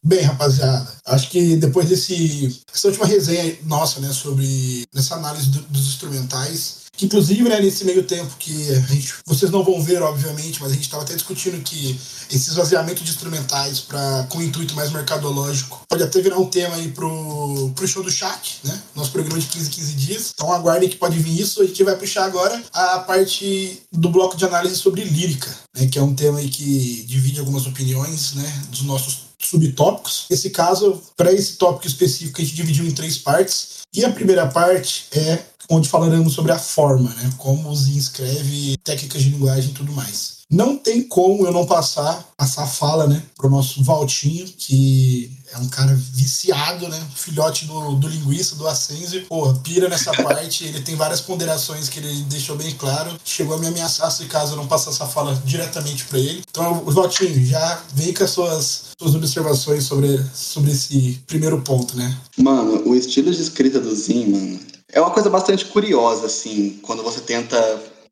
Bem, rapaziada, acho que depois desse essa última resenha nossa, né, sobre essa análise do, dos instrumentais, que inclusive, né, nesse meio tempo que a gente, vocês não vão ver, obviamente, mas a gente estava até discutindo que esse esvaziamento de instrumentais para com intuito mais mercadológico pode até virar um tema aí pro, pro show do chat, né? Nosso programa de 15 15 dias. Então aguardem que pode vir isso. A gente vai puxar agora a parte do bloco de análise sobre lírica, né? Que é um tema aí que divide algumas opiniões, né? Dos nossos subtópicos. Nesse caso, para esse tópico específico, a gente dividiu em três partes E a primeira parte é onde falaremos sobre a forma, né? Como o Zin escreve, técnicas de linguagem e tudo mais. Não tem como eu não passar essa fala, né, pro nosso Valtinho, que é um cara viciado, né? Filhote do, do linguiça, do Ascenso. Porra, pira nessa <laughs> parte. Ele tem várias ponderações que ele deixou bem claro. Chegou a me ameaçar se caso eu não passar essa fala diretamente para ele. Então, Valtinho, já vem com as suas, suas observações sobre, sobre esse primeiro ponto, né? Mano, o estilo de escrita do Zin, mano, é uma coisa bastante curiosa, assim, quando você tenta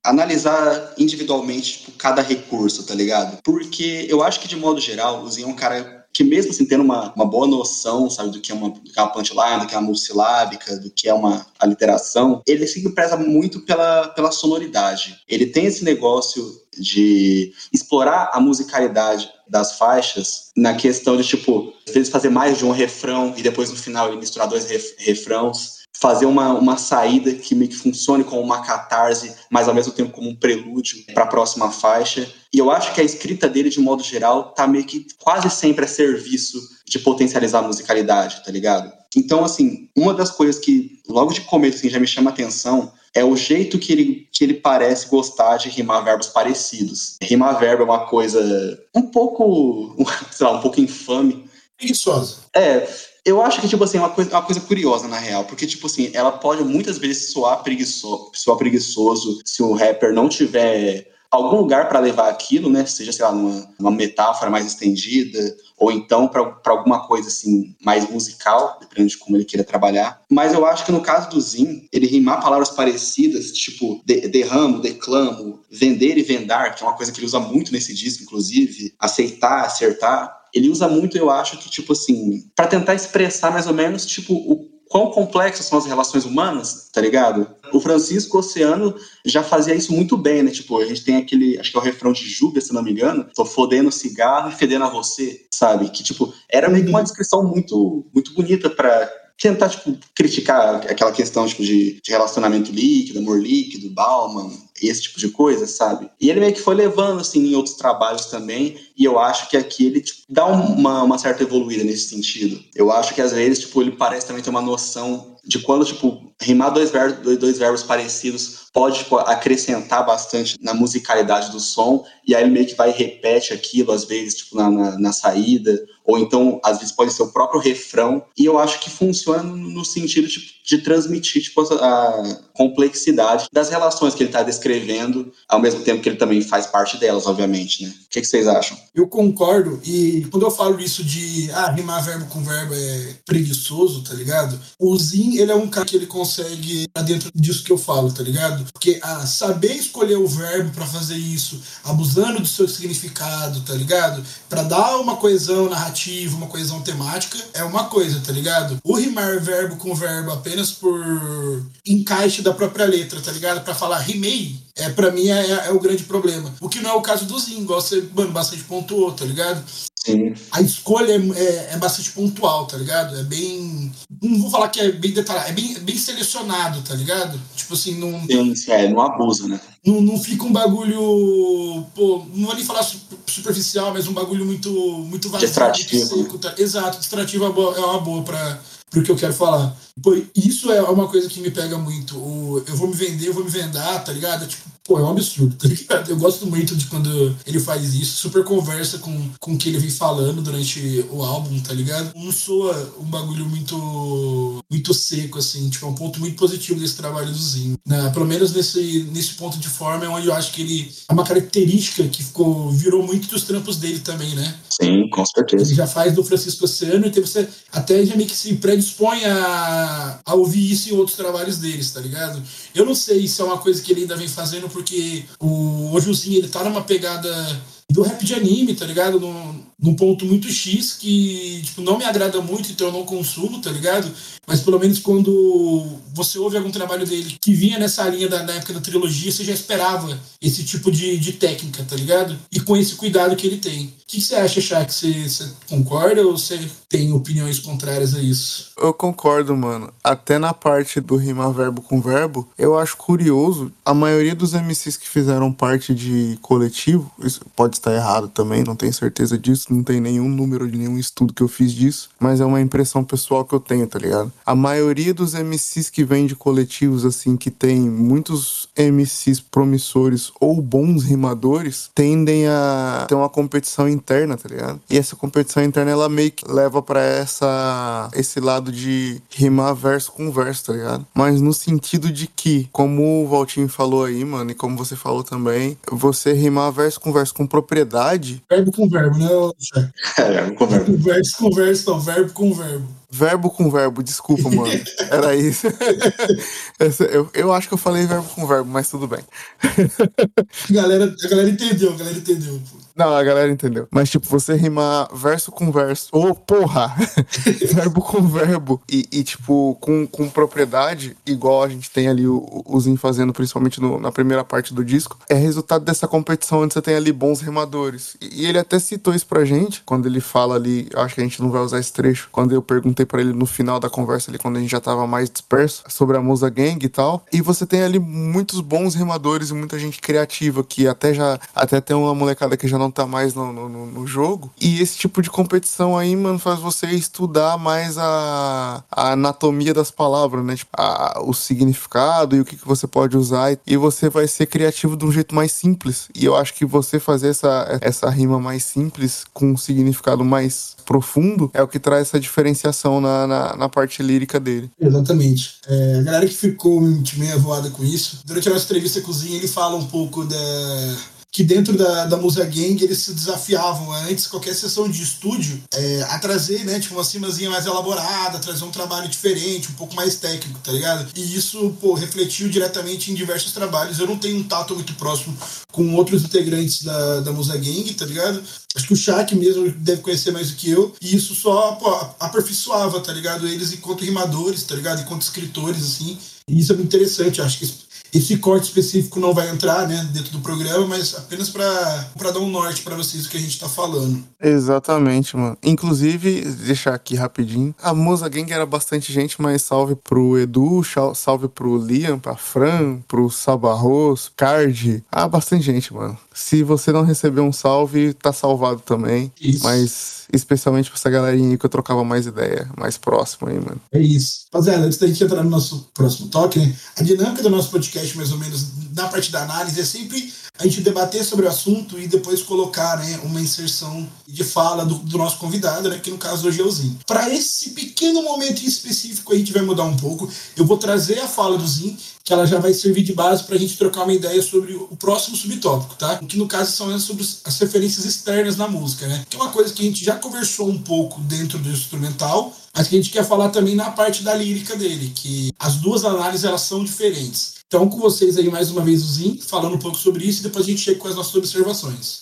analisar individualmente tipo, cada recurso, tá ligado? Porque eu acho que, de modo geral, o Zinho é um cara que mesmo assim tendo uma, uma boa noção, sabe, do que é uma, do que é uma punchline, do que é uma multisilábica, do que é uma aliteração, ele sempre preza muito pela, pela sonoridade. Ele tem esse negócio de explorar a musicalidade das faixas na questão de, tipo, às vezes fazer mais de um refrão e depois no final ele misturar dois ref, refrãos fazer uma, uma saída que meio que funcione como uma catarse, mas ao mesmo tempo como um prelúdio para a próxima faixa. E eu acho que a escrita dele, de modo geral, tá meio que quase sempre a serviço de potencializar a musicalidade, tá ligado? Então, assim, uma das coisas que logo de começo assim, já me chama atenção é o jeito que ele, que ele parece gostar de rimar verbos parecidos. Rimar verbo é uma coisa um pouco, <laughs> sei lá, um pouco infame. Preguiçosa. É, eu acho que, tipo assim, é uma coisa, uma coisa curiosa, na real. Porque, tipo assim, ela pode muitas vezes soar preguiçoso, soar preguiçoso se o rapper não tiver algum lugar para levar aquilo, né? Seja, sei lá, numa metáfora mais estendida, ou então para alguma coisa assim mais musical, dependendo de como ele queira trabalhar. Mas eu acho que no caso do Zin, ele rimar palavras parecidas, tipo de, derramo, declamo, vender e vendar, que é uma coisa que ele usa muito nesse disco, inclusive, aceitar, acertar, ele usa muito, eu acho, que, tipo assim, para tentar expressar mais ou menos, tipo, o quão complexas são as relações humanas, tá ligado? O Francisco Oceano já fazia isso muito bem, né? Tipo, a gente tem aquele, acho que é o refrão de Júlia, se não me engano, tô fodendo cigarro e fedendo a você, sabe? Que, tipo, era meio que uma descrição muito, muito bonita para tentar, tipo, criticar aquela questão, tipo, de, de relacionamento líquido, amor líquido, Bauman, esse tipo de coisa, sabe? E ele meio que foi levando, assim, em outros trabalhos também, e eu acho que aqui ele, tipo, dá uma, uma certa evoluída nesse sentido. Eu acho que, às vezes, tipo, ele parece também ter uma noção de quando, tipo, rimar dois verbos, dois, dois verbos parecidos pode tipo, acrescentar bastante na musicalidade do som, e aí ele meio que vai e repete aquilo, às vezes, tipo, na, na, na, saída, ou então, às vezes, pode ser o próprio refrão, e eu acho que funciona no sentido tipo, de transmitir tipo, a complexidade das relações que ele está descrevendo, ao mesmo tempo que ele também faz parte delas, obviamente, né? O que, que, vocês acham? Eu concordo, e quando eu falo isso de ah, rimar verbo com verbo é preguiçoso, tá ligado? O Zin, ele é um cara que ele consegue estar dentro disso que eu falo, tá ligado? Porque ah, saber escolher o verbo para fazer isso, abusando do seu significado, tá ligado? Para dar uma coesão narrativa, uma coesão temática, é uma coisa, tá ligado? O rimar verbo com verbo apenas por encaixe da própria letra, tá ligado? Para falar rimei, é, para mim é, é, o grande problema. O que não é o caso do Zin, igual você mano, bastante pontuou, tá ligado? Sim. A escolha é, é, é, bastante pontual, tá ligado? É bem. Não vou falar que é bem detalhado, é bem, bem selecionado, tá ligado? Tipo assim, não. Sim, é, não abusa, né? Não, não fica um bagulho. Pô, não vou nem falar superficial, mas um bagulho muito, muito vazio, distrativo. Seco, tá? Exato, distrativo é uma boa, é uma boa pra, pro que eu quero falar. Pô, isso é uma coisa que me pega muito. O, eu vou me vender, eu vou me vendar, tá ligado? Tipo, pô, é um absurdo, tá ligado? Eu gosto muito de quando ele faz isso, super conversa com, com o que ele vem falando durante o álbum, tá ligado? Não soa um bagulho muito muito seco, assim, tipo, é um ponto muito positivo desse trabalho do Zinho. Né? Pelo menos nesse, nesse ponto de forma é onde eu acho que ele. É uma característica que ficou, virou muito dos trampos dele também, né? Sim, com certeza. Ele já faz do Francisco Oceano então você até já meio que se predispõe a, a ouvir isso em outros trabalhos deles, tá ligado? Eu não sei se é uma coisa que ele ainda vem fazendo porque o Ojuzinho ele tá numa pegada do rap de anime, tá ligado? Num, num ponto muito X que, tipo, não me agrada muito, então eu não consumo, tá ligado? Mas pelo menos quando você ouve algum trabalho dele que vinha nessa linha da, da época da trilogia, você já esperava esse tipo de, de técnica, tá ligado? E com esse cuidado que ele tem. O que, que você acha, Shaq? Você, você concorda ou você tem opiniões contrárias a isso? Eu concordo, mano. Até na parte do rimar verbo com verbo, eu acho curioso. A maioria dos MCs que fizeram parte de coletivo, isso pode estar errado também, não tenho certeza disso disso, não tem nenhum número de nenhum estudo que eu fiz disso, mas é uma impressão pessoal que eu tenho, tá ligado? A maioria dos MCs que vem de coletivos, assim, que tem muitos MCs promissores ou bons rimadores, tendem a ter uma competição interna, tá ligado? E essa competição interna, ela meio que leva para essa esse lado de rimar verso com verso, tá ligado? Mas no sentido de que, como o Valtinho falou aí, mano, e como você falou também, você rimar verso com verso com propriedade. Verbo com verbo, né, Chefe? É, com verbo. Verso com verso, não, verbo com verbo. Verbo com verbo, desculpa, mano. Era isso. <laughs> Eu, eu acho que eu falei verbo com verbo, mas tudo bem. A galera, a galera entendeu, a galera entendeu. Pô. Não, a galera entendeu. Mas, tipo, você rimar verso com verso. Ô, porra! <laughs> verbo com verbo. E, e, tipo, com, com propriedade, igual a gente tem ali o, o Zin fazendo, principalmente no- na primeira parte do disco, é resultado dessa competição onde você tem ali bons rimadores. E, e ele até citou isso pra gente, quando ele fala ali, acho que a gente não vai usar esse trecho, quando eu perguntei pra ele no final da conversa ali, quando a gente já tava mais disperso, sobre a Musa Gang e tal. E você tem ali muitos bons rimadores e muita gente criativa, que até já, até tem uma molecada que já não tá mais no, no, no- jogo. E esse tipo de competição aí, mano, faz você estudar mais a, a anatomia das palavras, né? Tipo, a- o significado e o que, que você pode usar. E, você vai ser criativo de um jeito mais simples. E eu acho que você fazer essa, essa rima mais simples, com um significado mais profundo, é o que traz essa diferenciação na, na, na parte lírica dele. Exatamente. É, a galera que ficou meio avoada com isso, durante a nossa entrevista Zinho, ele fala um pouco da. Que dentro da, da Musa Gang eles se desafiavam antes, qualquer sessão de estúdio, é, a trazer, né, tipo, uma cimazinha mais elaborada, trazer um trabalho diferente, um pouco mais técnico, tá ligado? E isso, pô, refletiu diretamente em diversos trabalhos. Eu não tenho um tato muito próximo com outros integrantes da, da Musa Gang, tá ligado? Acho que o Shaq mesmo deve conhecer mais do que eu. E isso só pô, aperfeiçoava, tá ligado? Eles enquanto rimadores, tá ligado? Enquanto escritores, assim. E isso é muito interessante. Acho que esse- corte específico não vai entrar, né, dentro do programa, mas apenas pra dar um norte pra vocês do que a gente tá falando. Exatamente, mano. Inclusive, deixar aqui rapidinho. A Musa Gang era bastante gente, mas salve pro Edu, salve pro Liam, pra Fran, pro Sabarros, Card. Ah, bastante gente, mano. Se você não recebeu um salve, tá salvado também. Isso. Mas especialmente pra essa galerinha aí que eu trocava mais ideia, mais próximo aí, mano. É isso. Rapaziada, antes da gente entrar no nosso próximo toque, né? A dinâmica do nosso podcast, mais ou menos, na parte da análise, é sempre a gente debater sobre o assunto e depois colocar né, uma inserção de fala do, do nosso convidado, né? Que no caso é o Zin. Para esse pequeno momento em específico, a gente vai mudar um pouco. Eu vou trazer a fala do Zin, que ela já vai servir de base para a gente trocar uma ideia sobre o próximo subtópico, tá? Que no caso são sobre as referências externas na música, né? Que é uma coisa que a gente já conversou um pouco dentro do instrumental, mas que a gente quer falar também na parte da lírica dele, que as duas análises elas são diferentes. Então, com vocês aí mais uma vez o Zin, falando um pouco sobre isso e depois a gente chega com as nossas observações.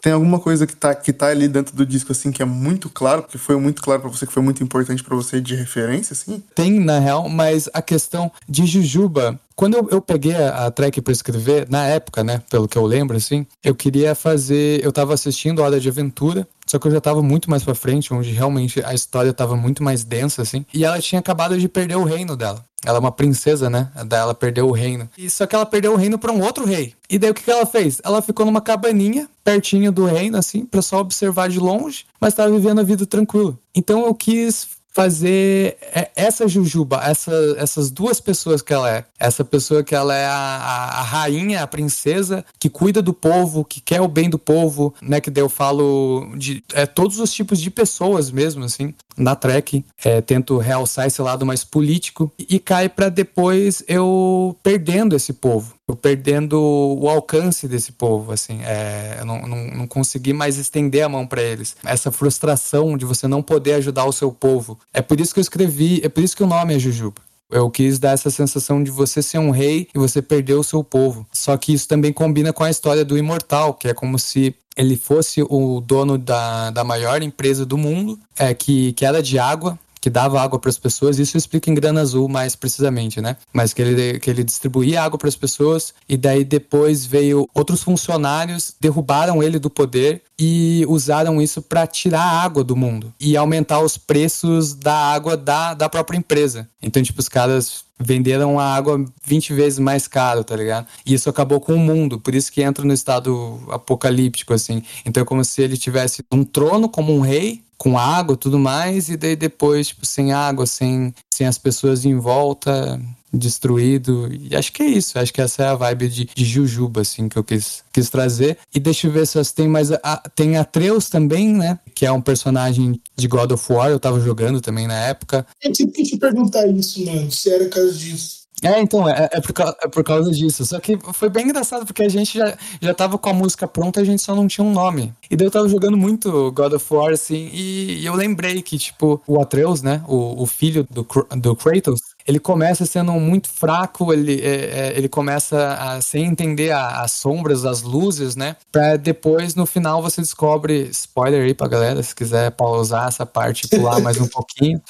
Tem alguma coisa que tá, que tá ali dentro do disco, assim, que é muito claro, porque foi muito claro pra você, que foi muito importante pra você de referência, assim? Tem, na real, mas a questão de Jujuba. Quando eu, eu peguei a, a track pra escrever, na época, né, pelo que eu lembro, assim, eu queria fazer. Eu tava assistindo Hora de Aventura, só que eu já tava muito mais pra frente, onde realmente a história tava muito mais densa, assim. E ela tinha acabado de perder o reino dela. Ela é uma princesa, né? Daí ela perdeu o reino. E só que ela perdeu o reino pra um outro rei. E daí o que, que ela fez? Ela ficou numa cabaninha, pertinho do reino, assim, pra só observar de longe, mas tava vivendo a vida tranquila. Então eu quis fazer é, essa Jujuba, essa, essas duas pessoas que ela é. Essa pessoa que ela é a, a, a rainha, a princesa, que cuida do povo, que quer o bem do povo, né? Que eu falo de é, todos os tipos de pessoas mesmo, assim, na track. É, tento realçar esse lado mais político e, cai pra depois eu perdendo esse povo. Eu perdendo o alcance desse povo, assim, é, eu não, não, não consegui mais estender a mão pra eles. Essa frustração de você não poder ajudar o seu povo. É por isso que eu escrevi, é por isso que o nome é Jujuba. Eu quis dar essa sensação de você ser um rei e você perder o seu povo. Só que isso também combina com a história do imortal, que é como se ele fosse o dono da, da maior empresa do mundo, é, que, que era de água, que dava água para as pessoas, isso explica em Grana Azul mais precisamente, né? Mas que ele, que ele distribuía água para as pessoas e daí depois veio outros funcionários, derrubaram ele do poder e usaram isso para tirar a água do mundo e aumentar os preços da água da, da própria empresa. Então, tipo, os caras venderam a água 20 vezes mais caro, tá ligado? E isso acabou com o mundo, por isso que entra no estado apocalíptico, assim. Então é como se ele tivesse um trono como um rei, com água tudo mais, e daí depois, tipo, sem água, sem, sem as pessoas em volta, destruído. E acho que é isso. Acho que essa é a vibe de, de Jujuba, assim, que eu quis, quis trazer. E deixa eu ver se tem mais. A, tem Atreus também, né? Que é um personagem de God of War. Eu tava jogando também na época. Eu sempre quis te perguntar isso, mano. Se era caso disso. É, então, é, é, por, é, por, causa disso. Só que foi bem engraçado, porque a gente já, já tava com a música pronta, a gente só não tinha um nome. E daí eu tava jogando muito God of War, assim, e, e eu lembrei que, tipo, o Atreus, né, o, o filho do, do Kratos, ele começa sendo muito fraco, ele, é, é, ele começa a sem entender a, as sombras, as luzes, né? Pra depois, no final, você descobre. Spoiler aí pra galera, se quiser pausar essa parte e pular mais um <laughs> pouquinho.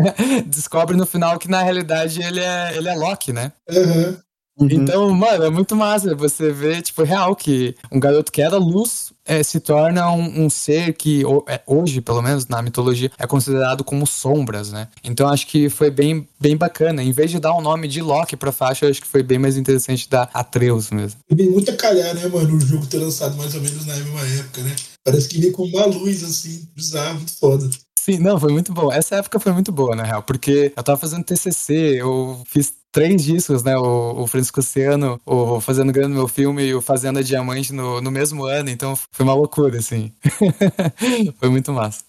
<laughs> descobre no final que na realidade ele é, ele é Loki, né? Uhum. Uhum. Então, mano, é muito massa você ver, tipo, real que um garoto que era luz é, se torna um, um ser que é, hoje, pelo menos na mitologia, é considerado como sombras, né? Então acho que foi bem, bem bacana. Em vez de dar o um nome de Loki pra faixa, acho que foi bem mais interessante dar Atreus mesmo. E bem muito a calhar, né, mano? O jogo ter lançado mais ou menos na mesma época, né? Parece que veio com uma luz, assim, bizarro, muito foda. Sim, não, foi muito bom. Essa época foi muito boa, na real, porque eu tava fazendo TCC, eu fiz três discos, né? O, o Francisco Oceano, o Fazendo Grande Meu Filme e o Fazenda Diamante no, no mesmo ano, então foi uma loucura, assim. <laughs> foi muito massa.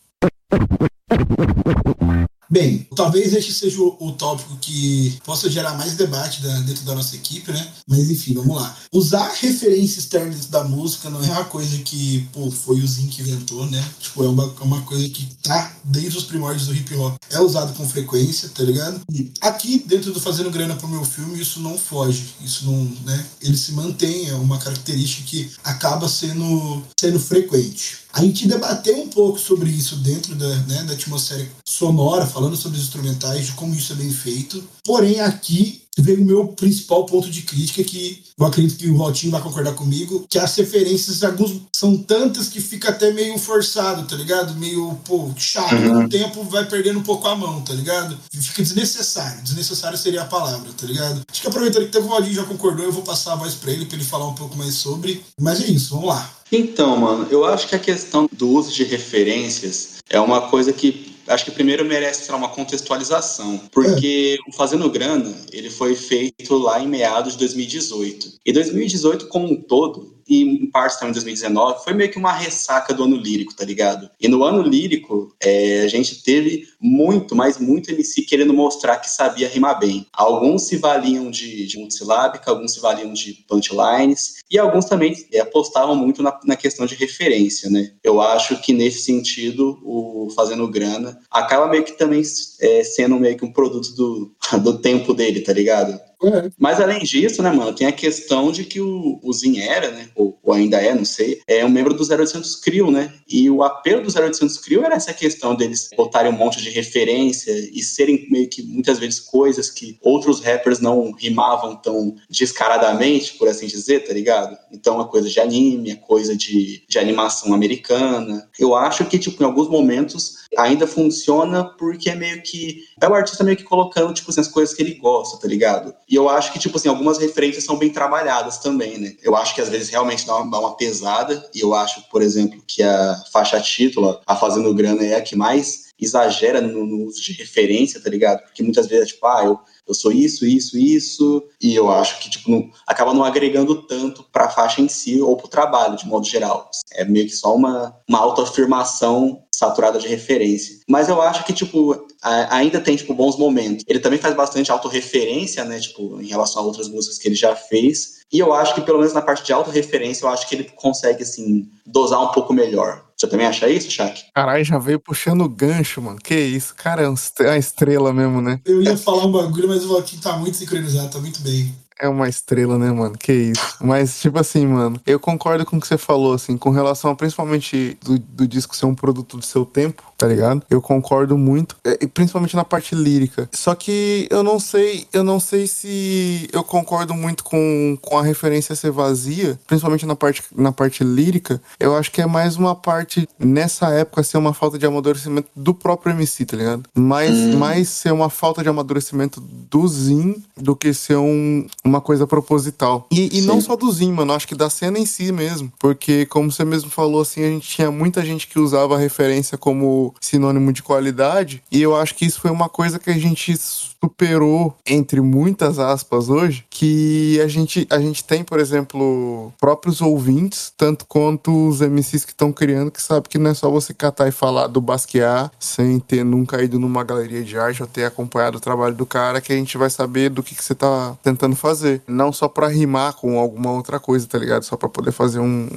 Bem, talvez este seja o, tópico que possa gerar mais debate dentro da nossa equipe, né? Mas enfim, vamos lá. Usar referências externas da música não é uma coisa que, pô, foi o Zin que inventou, né? Tipo, é uma, é uma coisa que tá desde os primórdios do hip hop. É usado com frequência, tá ligado? E aqui, dentro do Fazendo Grana pro meu filme, isso não foge. Isso não, né? Ele se mantém, é uma característica que acaba sendo, sendo frequente. A gente debateu um pouco sobre isso dentro da, né, da atmosfera sonora, falando sobre os instrumentais, de como isso é bem feito. Porém, aqui veio o meu principal ponto de crítica, que eu acredito que o Valtinho vai concordar comigo, que as referências alguns são tantas que fica até meio forçado, tá ligado? Meio, pô, chato. Uhum. O tempo vai perdendo um pouco a mão, tá ligado? Fica desnecessário. Desnecessário seria a palavra, tá ligado? Acho que aproveitando que o Valtinho já concordou, eu vou passar a voz pra ele, pra ele falar um pouco mais sobre. Mas é isso, vamos lá. Então, mano, eu acho que a questão do uso de referências é uma coisa que acho que primeiro merece uma contextualização, porque o Fazendo Grana ele foi feito lá em meados de 2018. E 2018 como um todo e em parte também em 2019, foi meio que uma ressaca do ano lírico, tá ligado? E no ano lírico, é, a gente teve muito, mas muito MC querendo mostrar que sabia rimar bem. Alguns se valiam de, de multisilábica, alguns se valiam de punchlines, e alguns também é, apostavam muito na, na questão de referência, né? Eu acho que nesse sentido, o Fazendo Grana acaba meio que também é, sendo meio que um produto do, <laughs> do tempo dele, tá ligado? É. Mas além disso, né, mano, tem a questão de que o, o Zin era, né, ou, ou, ainda é, não sei, é um membro do 0800 Crew, né? E o apelo do 0800 Crew era essa questão deles botarem um monte de referência e serem meio que muitas vezes coisas que outros rappers não rimavam tão descaradamente, por assim dizer, tá ligado? Então, a coisa de anime, a coisa de, de animação americana. Eu acho que, tipo, em alguns momentos ainda funciona porque é meio que. É o artista meio que colocando, tipo assim, as coisas que ele gosta, tá ligado? E eu acho que, tipo assim, algumas referências são bem trabalhadas também, né? Eu acho que às vezes realmente dá uma, dá uma pesada, e eu acho, por exemplo, que a faixa título, a Fazendo Grana, é a que mais exagera no, no uso de referência, tá ligado? Porque muitas vezes é tipo, ah, eu eu sou isso, isso, isso, e eu acho que tipo, não, acaba não agregando tanto para a faixa em si ou para o trabalho, de modo geral. É meio que só uma, uma autoafirmação saturada de referência. Mas eu acho que, tipo, ainda tem, tipo, bons momentos. Ele também faz bastante autorreferência, né, tipo, em relação a outras músicas que ele já fez. E eu acho que, pelo menos na parte de autorreferência, eu acho que ele consegue, assim, dosar um pouco melhor. Você também acha isso, Shaq? Caralho, já veio puxando gancho, mano. Que isso, cara, é uma estrela mesmo, né? Eu ia falar um bagulho, mas o Joaquim tá muito sincronizado, tá muito bem. É uma estrela, né, mano? Que isso. Mas, tipo assim, mano, eu concordo com o que você falou, assim, com relação a, principalmente do, do disco ser um produto do seu tempo, tá ligado? Eu concordo muito, é, principalmente na parte lírica. Só que eu não sei, eu não sei se eu concordo muito com, com a referência ser vazia, principalmente na parte, na parte lírica. Eu acho que é mais uma parte, nessa época, ser uma falta de amadurecimento do próprio MC, tá ligado? Mais, hum. mais ser uma falta de amadurecimento do Zin do que ser um, uma coisa proposital. E, e não só do Zin, mano, acho que da cena em si mesmo. Porque, como você mesmo falou, assim, a gente tinha muita gente que usava a referência como sinônimo de qualidade. E eu acho que isso foi uma coisa que a gente superou, entre muitas aspas, hoje, que a gente, a gente tem, por exemplo, próprios ouvintes, tanto quanto os MCs que estão criando, que sabe que não é só você catar e falar do Basquiat sem ter nunca ido numa galeria de arte ou ter acompanhado o trabalho do cara, que a gente vai saber do que, que você tá tentando fazer. Não só para rimar com alguma outra coisa, tá ligado? Só para poder fazer um,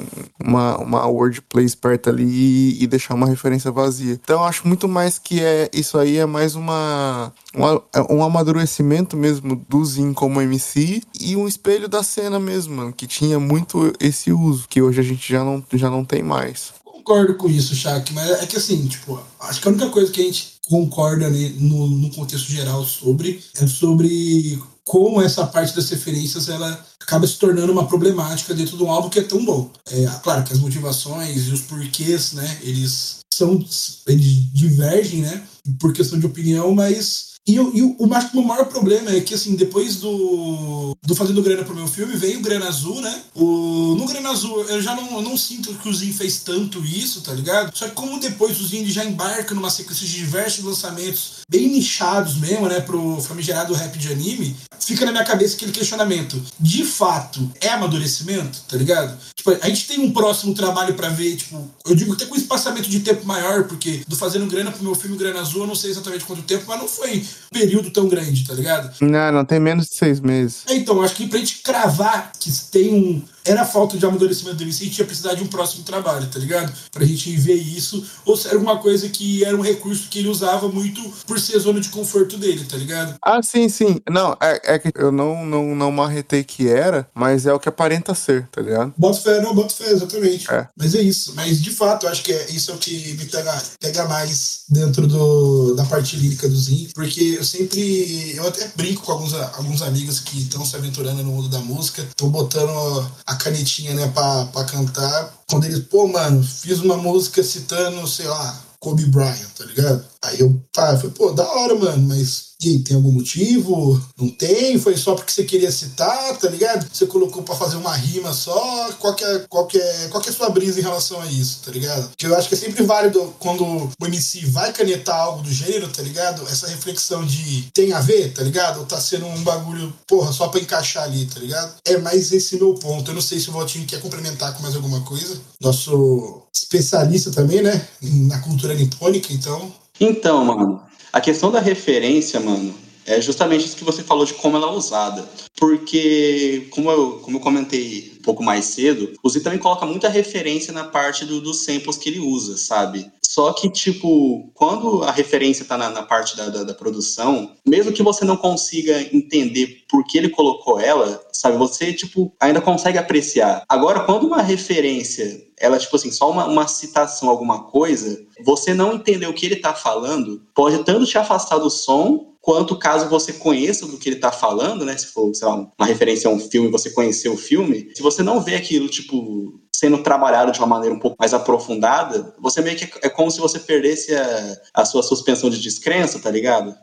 uma, uma wordplay esperta ali e, e deixar uma referência vazia. Então acho muito mais que é isso aí é mais uma, uma um amadurecimento mesmo do Zin como MC e um espelho da cena mesmo, mano, que tinha muito esse uso, que hoje a gente já não, já não tem mais. Concordo com isso, Shaq, mas é que assim, tipo, acho que a única coisa que a gente concorda né, no, no contexto geral sobre é sobre como essa parte das referências ela acaba se tornando uma problemática dentro de um álbum que é tão bom. É, claro que as motivações e os porquês, né, eles são eles divergem, né, por questão de opinião, mas e, e o, o, o maior problema é que, assim, depois do, do Fazendo Grana pro meu filme, veio o Grana Azul, né? O, no Grana Azul, eu já não, não sinto que o Zin fez tanto isso, tá ligado? Só que como depois o Zin já embarca numa sequência de diversos lançamentos bem nichados mesmo, né? Pro famigerado rap de anime, fica na minha cabeça aquele questionamento. De fato, é amadurecimento, tá ligado? Tipo, a gente tem um próximo trabalho para ver, tipo, eu digo até com espaçamento de tempo maior, porque do Fazendo Grana pro meu filme Grana Azul, eu não sei exatamente quanto tempo, mas não foi período tão grande, tá ligado? Não, não tem menos de seis meses. É, então, acho que pra gente cravar que tem um, era falta de amadurecimento do MC e tinha precisado de um próximo trabalho, tá ligado? Pra gente ver isso, ou se era alguma coisa que era um recurso que ele usava muito por ser zona de conforto dele, tá ligado? Ah, sim, sim. Não, é, é que eu não, não, não marretei que era, mas é o que aparenta ser, tá ligado? Bota fé, não, bota fé, exatamente. É. Mas é isso. Mas de fato, eu acho que é, isso é o que me pega, pega mais dentro do, da parte lírica do Zin, porque eu sempre. Eu até brinco com alguns, alguns amigos que estão se aventurando no mundo da música, estão botando a canetinha, né, pra, pra cantar. Quando eles, pô, mano, fiz uma música citando, sei lá, Kobe Bryant, tá ligado? Aí eu, pá, falei, pô, da hora, mano, mas tem algum motivo? Não tem? Foi só porque você queria citar, tá ligado? Você colocou para fazer uma rima só? Qual que, é, qual, que é, qual que é a sua brisa em relação a isso, tá ligado? Porque eu acho que é sempre válido quando o MC vai canetar algo do gênero, tá ligado? Essa reflexão de tem a ver, tá ligado? Ou tá sendo um bagulho, porra, só pra encaixar ali, tá ligado? É mais esse meu ponto. Eu não sei se o Valtinho quer complementar com mais alguma coisa. Nosso especialista também, né? Na cultura nipônica, então. Então, mano, a questão da referência, mano, é justamente isso que você falou de como ela é usada. Porque, como eu, como eu comentei um pouco mais cedo, o Z também coloca muita referência na parte do, dos samples que ele usa, sabe? Só que, tipo, quando a referência tá na, na parte da, da, da, produção, mesmo que você não consiga entender por que ele colocou ela, sabe? Você, tipo, ainda consegue apreciar. Agora, quando uma referência, ela, tipo assim, só uma, uma citação, alguma coisa, você não entender o que ele tá falando, pode tanto te afastar do som, quanto caso você conheça do que ele está falando, né? Se for, sei lá, uma referência a um filme, você conhecer o filme, se você não vê aquilo, tipo, sendo trabalhado de uma maneira um pouco mais aprofundada, você meio que é como se você perdesse a, a sua suspensão de descrença, tá ligado?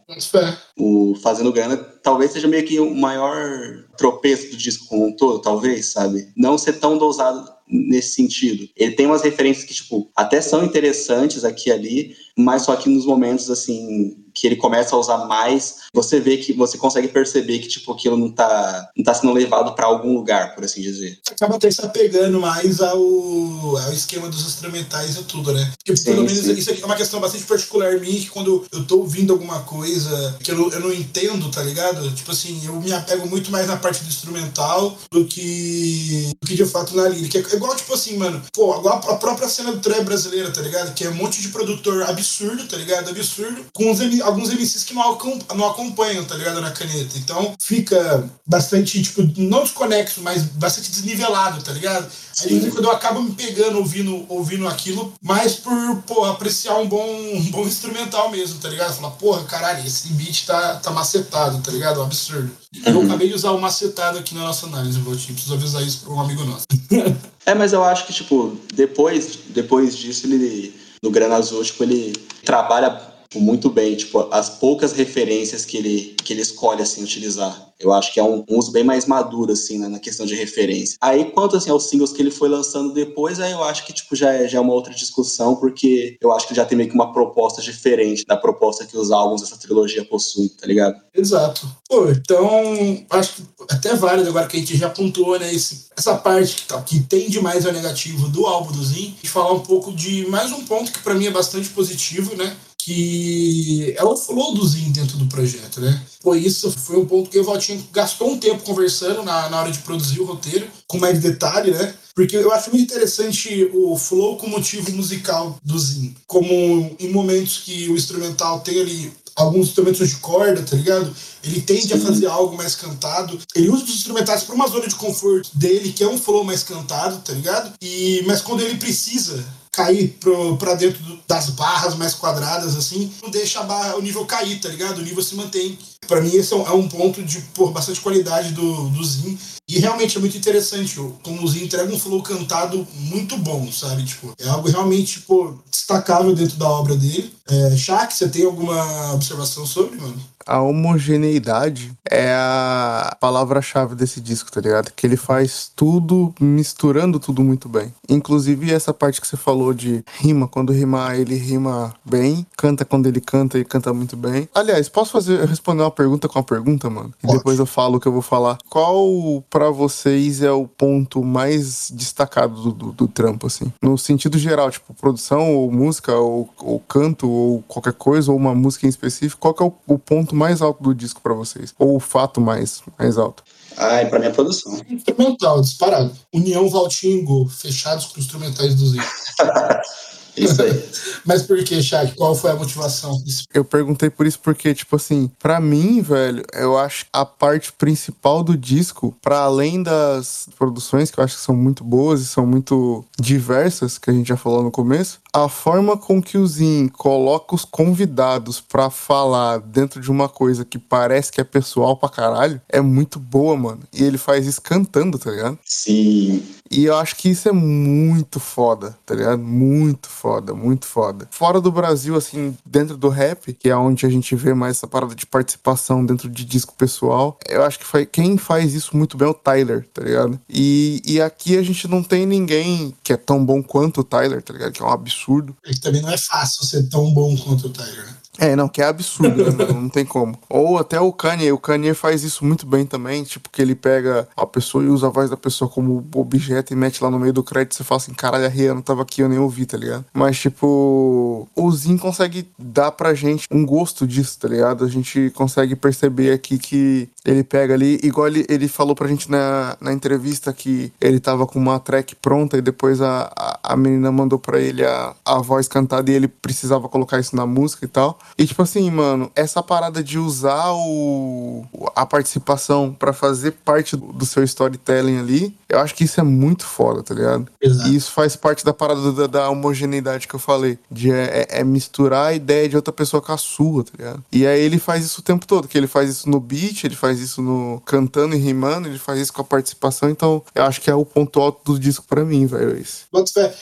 O Fazendo Grana talvez seja meio que o maior tropeço do disco como um todo, talvez, sabe? Não ser tão dosado nesse sentido. Ele tem umas referências que, tipo, até são interessantes aqui e ali, mas só que nos momentos, assim, que ele começa a usar mais, você vê que você consegue perceber que, tipo, aquilo não tá, não tá sendo levado para algum lugar, por assim dizer. Acaba até se apegando mais analisar o, o esquema dos instrumentais e tudo, né? Porque Sim, pelo menos sim. isso aqui é uma questão bastante particular minha, que quando eu tô ouvindo alguma coisa que eu, não- eu não entendo, tá ligado? Tipo assim, eu me apego muito mais na parte do instrumental do que, do que de fato na lírica. É igual, tipo assim, mano, pô, igual a própria cena do trap brasileira, tá ligado? Que é um monte de produtor absurdo, tá ligado? Absurdo, com os alguns MCs que não, acom- não acompanham, tá ligado? Na caneta. Então fica bastante, tipo, não desconexo, mas bastante desnivelado, tá ligado? Aí vez em quando eu acabo me pegando ouvindo, ouvindo aquilo, mais por, pô, apreciar um bom, <laughs> um bom instrumental mesmo, tá ligado? Falar, porra, caralho, esse beat tá, tá macetado, tá ligado? Um absurdo. Eu acabei de usar o macetado aqui na nossa análise, Valtinho. Preciso avisar isso pra um amigo nosso. <laughs> É, mas eu acho que, tipo, depois, depois disso, ele, no Grana Azul, tipo, ele trabalha muito bem, tipo, as poucas referências que ele, que ele escolhe, assim, utilizar. Eu acho que é um, um uso bem mais maduro, assim, né, na questão de referência. Aí, quanto, assim, aos singles que ele foi lançando depois, aí eu acho que, tipo, já é, já é uma outra discussão, porque eu acho que já tem meio que uma proposta diferente da proposta que os álbuns dessa trilogia possuem, tá ligado? Exato. Pô, então, acho que até válido agora que a gente já pontuou, né, esse, essa parte que, tá, que tende mais ao negativo do álbum do Zin, e falar um pouco de mais um ponto que pra mim é bastante positivo, né, que é o flow do Zin dentro do projeto, né. Pô, isso foi um ponto que o Valtinho gastou um tempo conversando na, na hora de produzir o roteiro, com mais detalhe, né, porque eu acho muito interessante o flow com motivo musical do Zin. Como em momentos que o instrumental tem ali alguns instrumentos de corda, tá ligado? Ele tende a fazer algo mais cantado. Ele usa os instrumentais para uma zona de conforto dele, que é um flow mais cantado, tá ligado? E mas quando ele precisa cair pro, pra dentro do- das barras mais quadradas, assim, não deixa barra, o nível cair, tá ligado? O nível se mantém. Pra mim, esse é um, é um ponto de pô, bastante qualidade do, do Zin. E realmente é muito interessante como o Zin entrega um flow cantado muito bom, sabe? Tipo, é algo realmente pô, destacável dentro da obra dele. É, Shaq, você tem alguma observação sobre, mano? A homogeneidade é a palavra-chave desse disco, tá ligado? Que ele faz tudo misturando tudo muito bem. Inclusive essa parte que você falou de rima, quando rimar ele rima bem, canta quando ele canta e canta muito bem. Aliás, posso fazer responder uma pergunta com uma pergunta, mano? E depois eu falo o que eu vou falar. Qual pra vocês é o ponto mais destacado do, do, do trampo, assim? No sentido geral, tipo, produção, ou música, ou, ou canto, ou qualquer coisa, ou uma música em específico, qual que é o, o ponto mais alto do disco pra vocês? Ou o fato mais, mais alto? Ai, pra minha produção. Instrumental, disparado. União Valtinho e Gol, fechados com instrumentais do Zin. <laughs> Isso aí. Mas por que, Shaq? Qual foi a motivação? disso? Eu perguntei por isso porque, tipo assim, pra mim, velho, eu acho a parte principal do disco, pra além das produções, que eu acho que são muito boas e são muito diversas, que a gente já falou no começo, a forma com que o Zin coloca os convidados pra falar dentro de uma coisa que parece que é pessoal pra caralho, é muito boa, mano. E ele faz isso cantando, tá ligado? Sim. E eu acho que isso é muito foda, tá ligado? Muito foda, muito foda. Fora do Brasil, assim, dentro do rap, que é onde a gente vê mais essa parada de participação dentro de disco pessoal, eu acho que foi, quem faz isso muito bem é o Tyler, tá ligado? E, e aqui a gente não tem ninguém que é tão bom quanto o Tyler, tá ligado? Que é um absurdo. É que também não é fácil ser tão bom quanto o Tyler, né? É, não, que é absurdo, né? Não tem como. Ou até o Kanye, o Kanye faz isso muito bem também, tipo, que ele pega a pessoa e usa a voz da pessoa como objeto e mete lá no meio do crédito você fala assim, caralho, a Rihanna tava aqui, eu nem ouvi, tá ligado? Mas, tipo, o Zin consegue dar pra gente um gosto disso, tá ligado? A gente consegue perceber aqui que ele pega ali, igual ele, ele falou pra gente na, na entrevista que ele tava com uma track pronta e depois a, a, a menina mandou pra ele a, a voz cantada e ele precisava colocar isso na música e tal. E tipo assim, mano, essa parada de usar o, a participação pra fazer parte do, do seu storytelling ali, eu acho que isso é muito foda, tá ligado? Exato. E isso faz parte da parada da, da homogeneidade que eu falei. De é, é- é misturar a ideia de outra pessoa com a sua, tá ligado? E aí ele faz isso o tempo todo, que ele faz isso no beat, ele faz isso no cantando e rimando, ele faz isso com a participação, então eu acho que é o ponto alto do disco pra mim, velho, esse.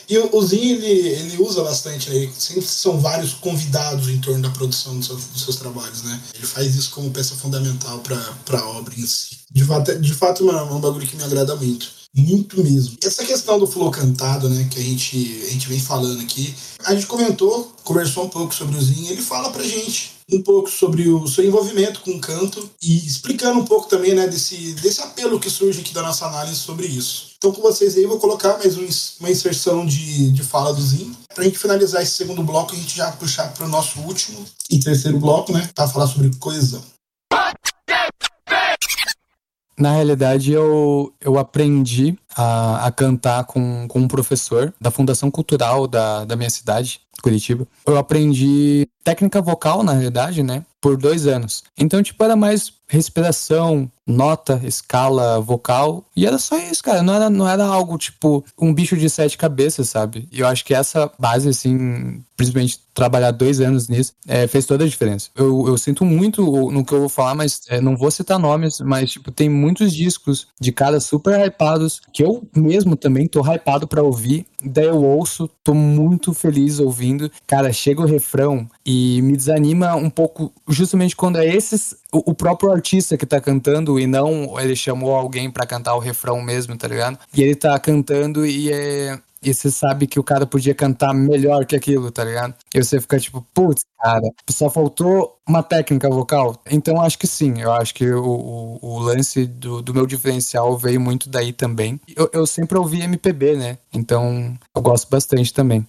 E o, o Zin, ele, ele usa bastante, né? Sempre são vários convidados em torno da produção dos seus, trabalhos, né? Ele faz isso como peça fundamental pra, pra obra em si. De fato, é- de fato é um bagulho que me agrada muito. Muito mesmo. Essa questão do flow cantado, né, que a gente, a gente vem falando aqui, a gente comentou, conversou um pouco sobre o Zinho, ele fala pra gente um pouco sobre o seu envolvimento com o canto e explicando um pouco também, né, desse, desse apelo que surge aqui da nossa análise sobre isso. Então, com vocês aí, eu vou colocar mais um, uma inserção de, de fala do Zinho. Pra gente finalizar esse segundo bloco, a gente já puxar pro nosso último e terceiro bloco, né, pra falar sobre coesão. Na realidade, eu, eu aprendi a, a cantar com, com um professor da Fundação Cultural da, da minha cidade, Curitiba. Eu aprendi técnica vocal, na realidade, né? Por dois anos. Então, tipo, era mais respiração, nota, escala vocal. E era só isso, cara. Não era, não era algo tipo um bicho de sete cabeças, sabe? E eu acho que essa base, assim, principalmente trabalhar dois anos nisso, é, fez toda a diferença. Eu, eu sinto muito no que eu vou falar, mas é, não vou citar nomes, mas, tipo, tem muitos discos de caras super hypados que eu mesmo também tô hypado para ouvir. Daí eu ouço, tô muito feliz ouvindo. Cara, chega o refrão e me desanima um pouco, justamente quando é esses, o, próprio artista que tá cantando e não ele chamou alguém para cantar o refrão mesmo, tá ligado? E ele tá cantando e é, e você sabe que o cara podia cantar melhor que aquilo, tá ligado? E você fica tipo, putz, cara, só faltou uma técnica vocal. Então acho que sim, eu acho que o, o, o lance do, do, meu diferencial veio muito daí também. Eu, eu sempre ouvi MPB, né? Então eu gosto bastante também.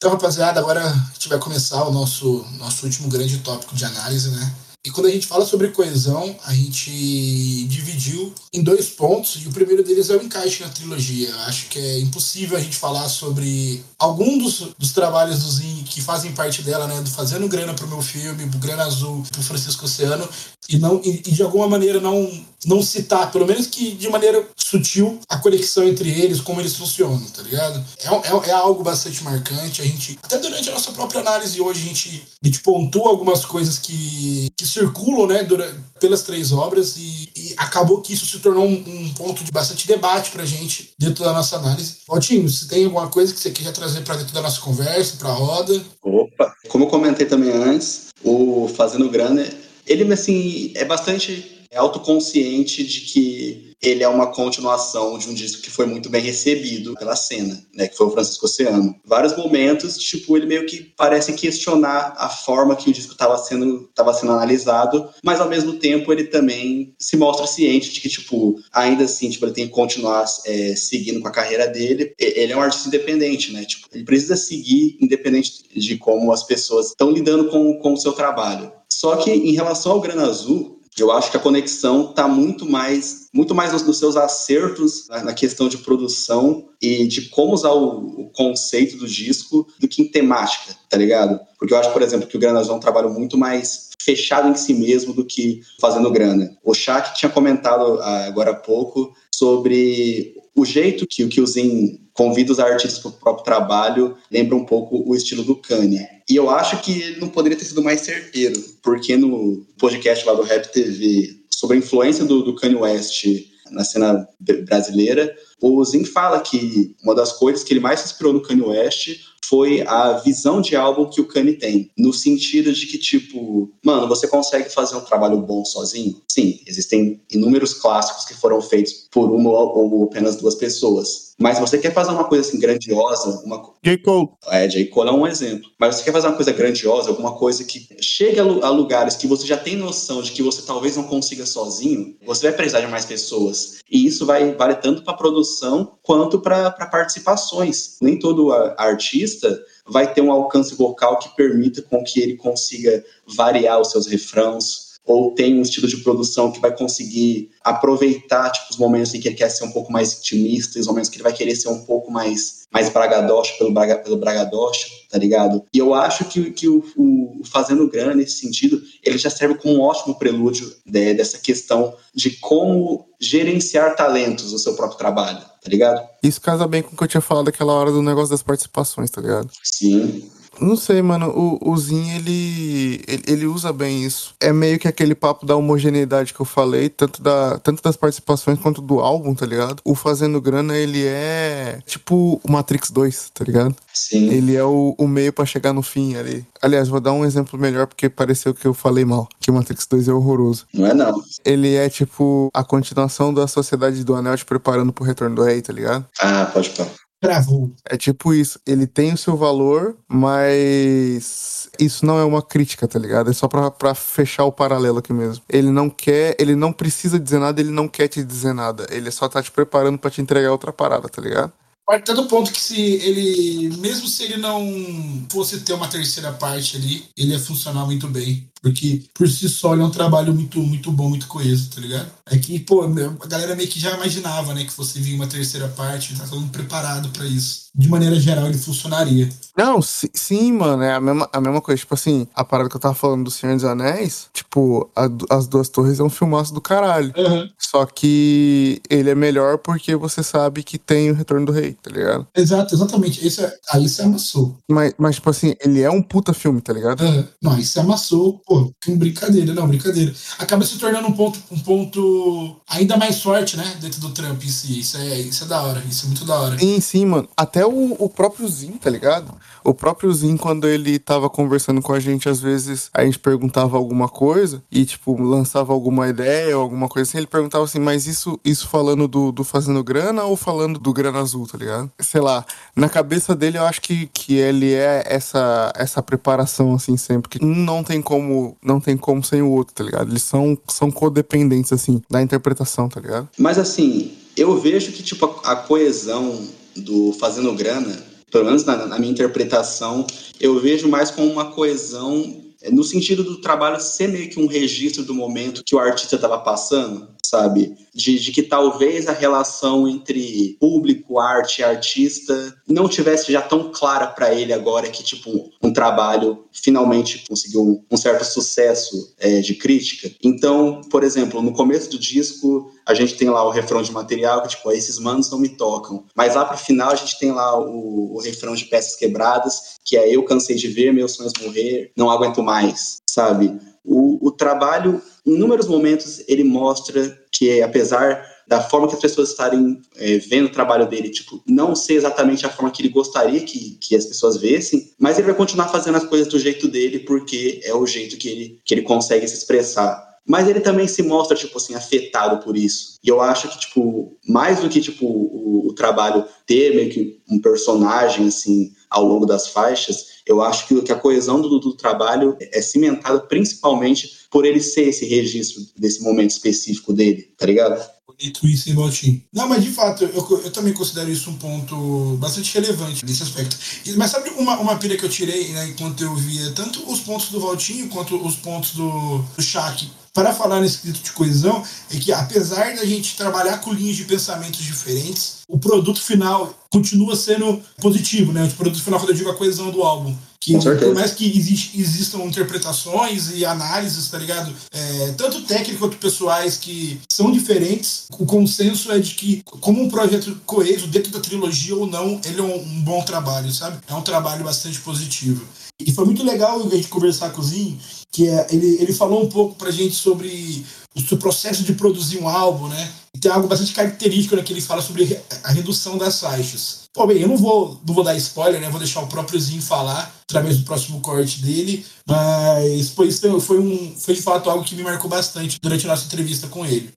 Então, rapaziada, agora a gente vai começar o nosso, nosso último grande tópico de análise, né? E quando a gente fala sobre coesão, a gente dividiu em dois pontos, e o primeiro deles é o encaixe na trilogia. Eu acho que é impossível a gente falar sobre algum dos, dos trabalhos do Zin que fazem parte dela, né? Do Fazendo Grana pro meu filme, pro Grana Azul, pro Francisco Oceano, e, não, e, e de alguma maneira não, não citar, pelo menos que de maneira sutil, a conexão entre eles, como eles funcionam, tá ligado? É, é, é algo bastante marcante. A gente, até durante a nossa própria análise hoje, a gente, a gente pontua algumas coisas que, que circulam, né, durante, pelas três obras e, e, acabou que isso se tornou um, um, ponto de bastante debate pra gente dentro da nossa análise. Valtinho, se tem alguma coisa que você queria trazer para dentro da nossa conversa, pra roda? Opa! Como eu comentei também antes, o Fazendo Grana ele, assim, é bastante autoconsciente de que ele é uma continuação de um disco que foi muito bem recebido pela cena, né, que foi o Francisco Oceano. Vários momentos, tipo, ele meio que parece questionar a forma que o disco estava sendo, tava sendo analisado, mas ao mesmo tempo ele também se mostra ciente de que, tipo, ainda assim, tipo, ele tem que continuar é, seguindo com a carreira dele. Ele é um artista independente, né, tipo, ele precisa seguir independente de como as pessoas estão lidando com, com o seu trabalho. Só que em relação ao Grana Azul, eu acho que a conexão está muito mais, muito mais nos, nos seus acertos na, na, questão de produção e de como usar o, o, conceito do disco do que em temática, tá ligado? Porque eu acho, por exemplo, que o Grana Azul é um trabalho muito mais fechado em si mesmo do que fazendo grana. O Shaq tinha comentado ah, agora há pouco sobre o jeito que, que o Zin convida os artistas para o próprio trabalho lembra um pouco o estilo do Kanye. E eu acho que ele não poderia ter sido mais certeiro, porque no podcast lá do Rap TV sobre a influência do, do Kanye West na cena brasileira, o Zin fala que uma das coisas que ele mais se inspirou no Kanye West foi a visão de álbum que o Kanye tem, no sentido de que, tipo, mano, você consegue fazer um trabalho bom sozinho? Sim, existem inúmeros clássicos que foram feitos por uma ou apenas duas pessoas. Mas você quer fazer uma coisa assim grandiosa, uma J. Cole. É, J. Cole é um exemplo. Mas você quer fazer uma coisa grandiosa, alguma coisa que chegue a, a lugares que você já tem noção de que você talvez não consiga sozinho, você vai precisar de mais pessoas. E isso vai vale tanto para produção quanto para participações. Nem todo artista vai ter um alcance vocal que permita com que ele consiga variar os seus refrãos, ou tem um estilo de produção que vai conseguir aproveitar tipo, os momentos em que ele quer ser um pouco mais intimista, os momentos que ele vai querer ser um pouco mais, mais bragadocho pelo, braga, pelo bragadocho, tá ligado? E eu acho que, que o, o, Fazendo Grana, nesse sentido, ele já serve como um ótimo prelúdio de, dessa questão de como gerenciar talentos no seu próprio trabalho, tá ligado? Isso casa bem com o que eu tinha falado aquela hora do negócio das participações, tá ligado? Sim. Não sei, mano. O, o Zin, ele, ele, ele usa bem isso. É meio que aquele papo da homogeneidade que eu falei, tanto, da, tanto das participações quanto do álbum, tá ligado? O Fazendo Grana, ele é tipo o Matrix 2, tá ligado? Sim. Ele é o, o meio pra chegar no fim ali. Aliás, vou dar um exemplo melhor porque pareceu que eu falei mal, que o Matrix 2 é horroroso. Não é não. Ele é tipo a continuação da Sociedade do Anel te preparando pro Retorno do Rei, tá ligado? Ah, pode pôr. Travou. É tipo isso. Ele tem o seu valor, mas isso não é uma crítica, tá ligado? É só pra, pra fechar o paralelo aqui mesmo. Ele não quer, ele não precisa dizer nada, ele não quer te dizer nada. Ele só tá te preparando pra te entregar outra parada, tá ligado? Parte do ponto que se ele, mesmo se ele não fosse ter uma terceira parte ali, ele ia funcionar muito bem. Porque por si só ele é um trabalho muito, muito bom, muito coeso, tá ligado? É que, pô, a galera meio que já imaginava, né, que fosse vir uma terceira parte, tá todo mundo preparado pra isso. De maneira geral, ele funcionaria. Não, si- sim, mano, é a mesma, a mesma coisa. Tipo assim, a parada que eu tava falando do Senhor dos Anéis, tipo, a As Duas Torres é um filmaço do caralho. Só que ele é melhor porque você sabe que tem o Retorno do Rei, tá ligado? Exato, exatamente. Isso é, aí você amassou. Mas, mas, tipo assim, ele é um puta filme, tá ligado? Aham. Não, aí você amassou, pô, brincadeira, não, brincadeira. Acaba se tornando um ponto, um ponto ainda mais forte, né, dentro do Trump em si. Isso é, isso é da hora, isso é muito da hora. Sim, sim, mano. Até o, o próprio Zin, tá ligado? O próprio Zin, quando ele tava conversando com a gente, às vezes a gente perguntava alguma coisa e, tipo, lançava alguma ideia ou alguma coisa assim. Ele perguntava assim, mas isso, isso falando do, do Fazendo Grana ou falando do Grana Azul, tá ligado? Sei lá, na cabeça dele eu acho que, que ele é essa, essa preparação, assim, sempre. Que não tem como, não tem como sem o outro, tá ligado? Eles são, são codependentes, assim, da interpretação, tá ligado? Mas assim, eu vejo que tipo a, a coesão do Fazendo Grana, pelo menos na, na minha interpretação, eu vejo mais como uma coesão é, no sentido do trabalho ser meio que um registro do momento que o artista estava passando, sabe? De, de que talvez a relação entre público, arte e artista não tivesse já tão clara para ele agora que tipo um trabalho finalmente conseguiu um, certo sucesso é, de crítica. Então, por exemplo, no começo do disco a gente tem lá o refrão de material que tipo esses manos não me tocam, mas lá pro final a gente tem lá o, o refrão de peças quebradas que é eu cansei de ver meus sonhos morrer, não aguento mais, sabe? O, o trabalho, em inúmeros momentos, ele mostra que, apesar da forma que as pessoas estarem é, vendo o trabalho dele, tipo, não ser exatamente a forma que ele gostaria que, que as pessoas vissem, mas ele vai continuar fazendo as coisas do jeito dele, porque é o jeito que ele, que ele consegue se expressar. Mas ele também se mostra, tipo assim, afetado por isso. E eu acho que, tipo, mais do que, tipo, o, o trabalho ter meio que um personagem, assim, ao longo das faixas, eu acho que, a coesão do, do trabalho é cimentada principalmente por ele ser esse registro desse momento específico dele, tá ligado? Bonito isso, hein, Valtinho? Não, mas de fato, eu, eu também considero isso um ponto bastante relevante nesse aspecto. Mas sabe uma, uma pilha que eu tirei, né, enquanto eu via tanto os pontos do Valtinho quanto os pontos do, do Shaq para falar nesse quesito de coesão, é que apesar da gente trabalhar com linhas de pensamentos diferentes, o produto final continua sendo positivo, né? O produto final, quando eu digo a coesão do álbum. Que por mais que existe- existam interpretações e análises, tá ligado? É, tanto técnicas quanto pessoais que são diferentes, o consenso é de que, como um projeto coeso dentro da trilogia ou não, ele é um, bom trabalho, sabe? É um trabalho bastante positivo. E foi muito legal a gente conversar com o Zinho, que é, ele, ele falou um pouco pra gente sobre o processo de produzir um álbum, né? E tem algo bastante característico né, que ele fala sobre a redução das faixas. Pô, bem, eu não vou, não vou dar spoiler, né? Vou deixar o próprio Zinho falar através do próximo corte dele, mas isso foi, um, foi de fato algo que me marcou bastante durante a nossa entrevista com ele.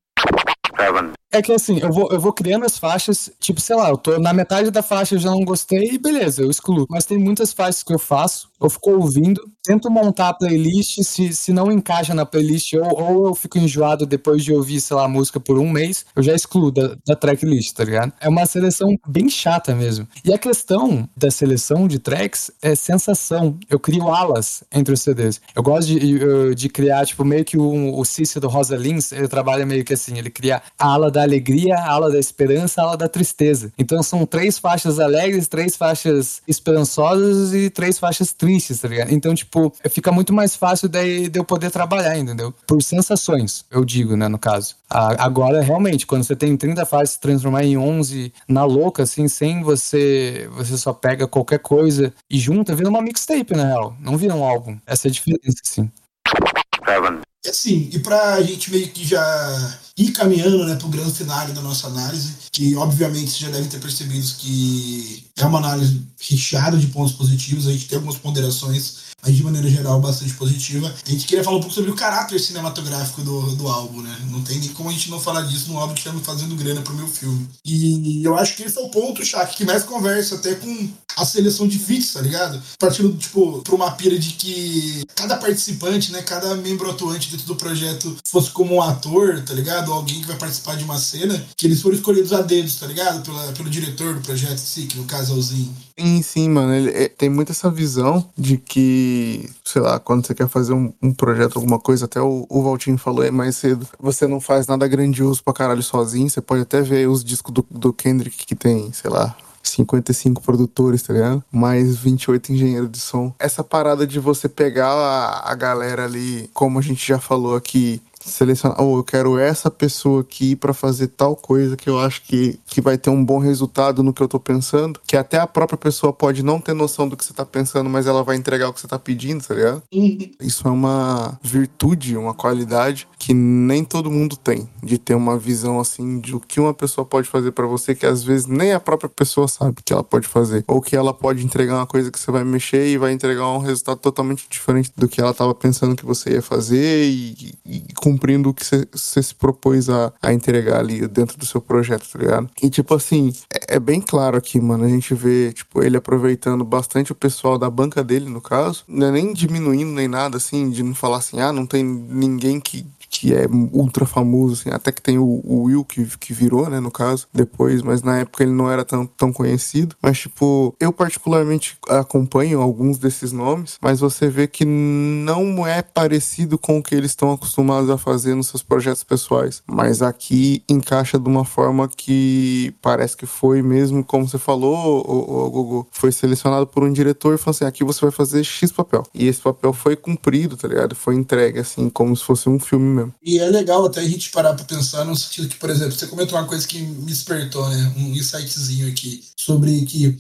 seven. É que assim, eu vou, eu vou criando as faixas, tipo, sei lá, eu tô na metade da faixa, eu já não gostei, e beleza, eu excluo. Mas tem muitas faixas que eu faço, eu fico ouvindo, tento montar a playlist, se, se não encaixa na playlist, ou, ou eu fico enjoado depois de ouvir, sei lá, a música por um mês, eu já excluo da, da tracklist, tá ligado? É uma seleção bem chata mesmo. E a questão da seleção de tracks é sensação. Eu crio alas entre os CDs. Eu gosto de, de criar, tipo, meio que um, o Cícero Rosa Lins, ele trabalha meio que assim, ele cria a ala da da alegria, a ala da esperança, a ala da tristeza. Então são três faixas alegres, três faixas esperançosas e três faixas tristes, tá ligado? Então, tipo, fica muito mais fácil daí de eu poder trabalhar, entendeu? Por sensações, eu digo, né, no caso. Agora, realmente, quando você tem 30 faixas, se transformar em 11 na louca, assim, sem você. Você só pega qualquer coisa e junta, vira uma mixtape, na real. Não vira um álbum. Essa é a diferença, assim. E assim, e pra gente meio que já ir caminhando né, pro grande final da nossa análise, que obviamente vocês já devem ter percebido que é uma análise recheada de pontos positivos, a gente tem algumas ponderações mas de maneira geral bastante positiva. A gente queria falar um pouco sobre o caráter cinematográfico do, do álbum, né? Não tem nem como a gente não falar disso num álbum que tá fazendo grana pro meu filme. E eu acho que esse é o ponto, Shaq, que mais conversa até com a seleção de feats, tá ligado? Partindo, tipo, pra uma pira de que cada participante, né, cada membro atuante dentro do projeto fosse como um ator, tá ligado? Ou alguém que vai participar de uma cena, que eles foram escolhidos a dedos, tá ligado? Pela, pelo diretor do projeto em si, que no caso é o Zinho. Sim, sim, mano. Ele, é, tem muito essa visão de que, sei lá, quando você quer fazer um, um projeto, alguma coisa, até o, o Valtinho falou aí mais cedo, você não faz nada grandioso pra caralho sozinho. Você pode até ver os discos do, do Kendrick que tem, sei lá, 55 produtores, tá ligado? Mais 28 engenheiros de som. Essa parada de você pegar a, a galera ali, como a gente já falou aqui, selecionar, ou oh, eu quero essa pessoa aqui para fazer tal coisa que eu acho que, que vai ter um bom resultado no que eu tô pensando, que até a própria pessoa pode não ter noção do que você tá pensando, mas ela vai entregar o que você tá pedindo, tá ligado? Uhum. Isso é uma virtude, uma qualidade que nem todo mundo tem, de ter uma visão assim de o que uma pessoa pode fazer para você que às vezes nem a própria pessoa sabe que ela pode fazer, ou que ela pode entregar uma coisa que você vai mexer e vai entregar um resultado totalmente diferente do que ela tava pensando que você ia fazer e, e com cumprindo o que você se propôs a, a entregar ali dentro do seu projeto, tá ligado? E, tipo assim, é, é, bem claro aqui, mano. A gente vê, tipo, ele aproveitando bastante o pessoal da banca dele, no caso. Não é nem diminuindo nem nada, assim, de não falar assim, ah, não tem ninguém que que é ultra famoso, assim, até que tem o, o, Will que, que virou, né, no caso, depois, mas na época ele não era tão, tão conhecido. Mas, tipo, eu particularmente acompanho alguns desses nomes, mas você vê que não é parecido com o que eles estão acostumados a fazer nos seus projetos pessoais. Mas aqui encaixa de uma forma que parece que foi mesmo, como você falou, o, o Gogo, foi selecionado por um diretor e falou assim: aqui você vai fazer X papel. E esse papel foi cumprido, tá ligado? Foi entregue, assim, como se fosse um filme mesmo mesmo. E é legal até a gente parar pra pensar no sentido que, por exemplo, você comentou uma coisa que me despertou, né? Um insightzinho aqui. Sobre que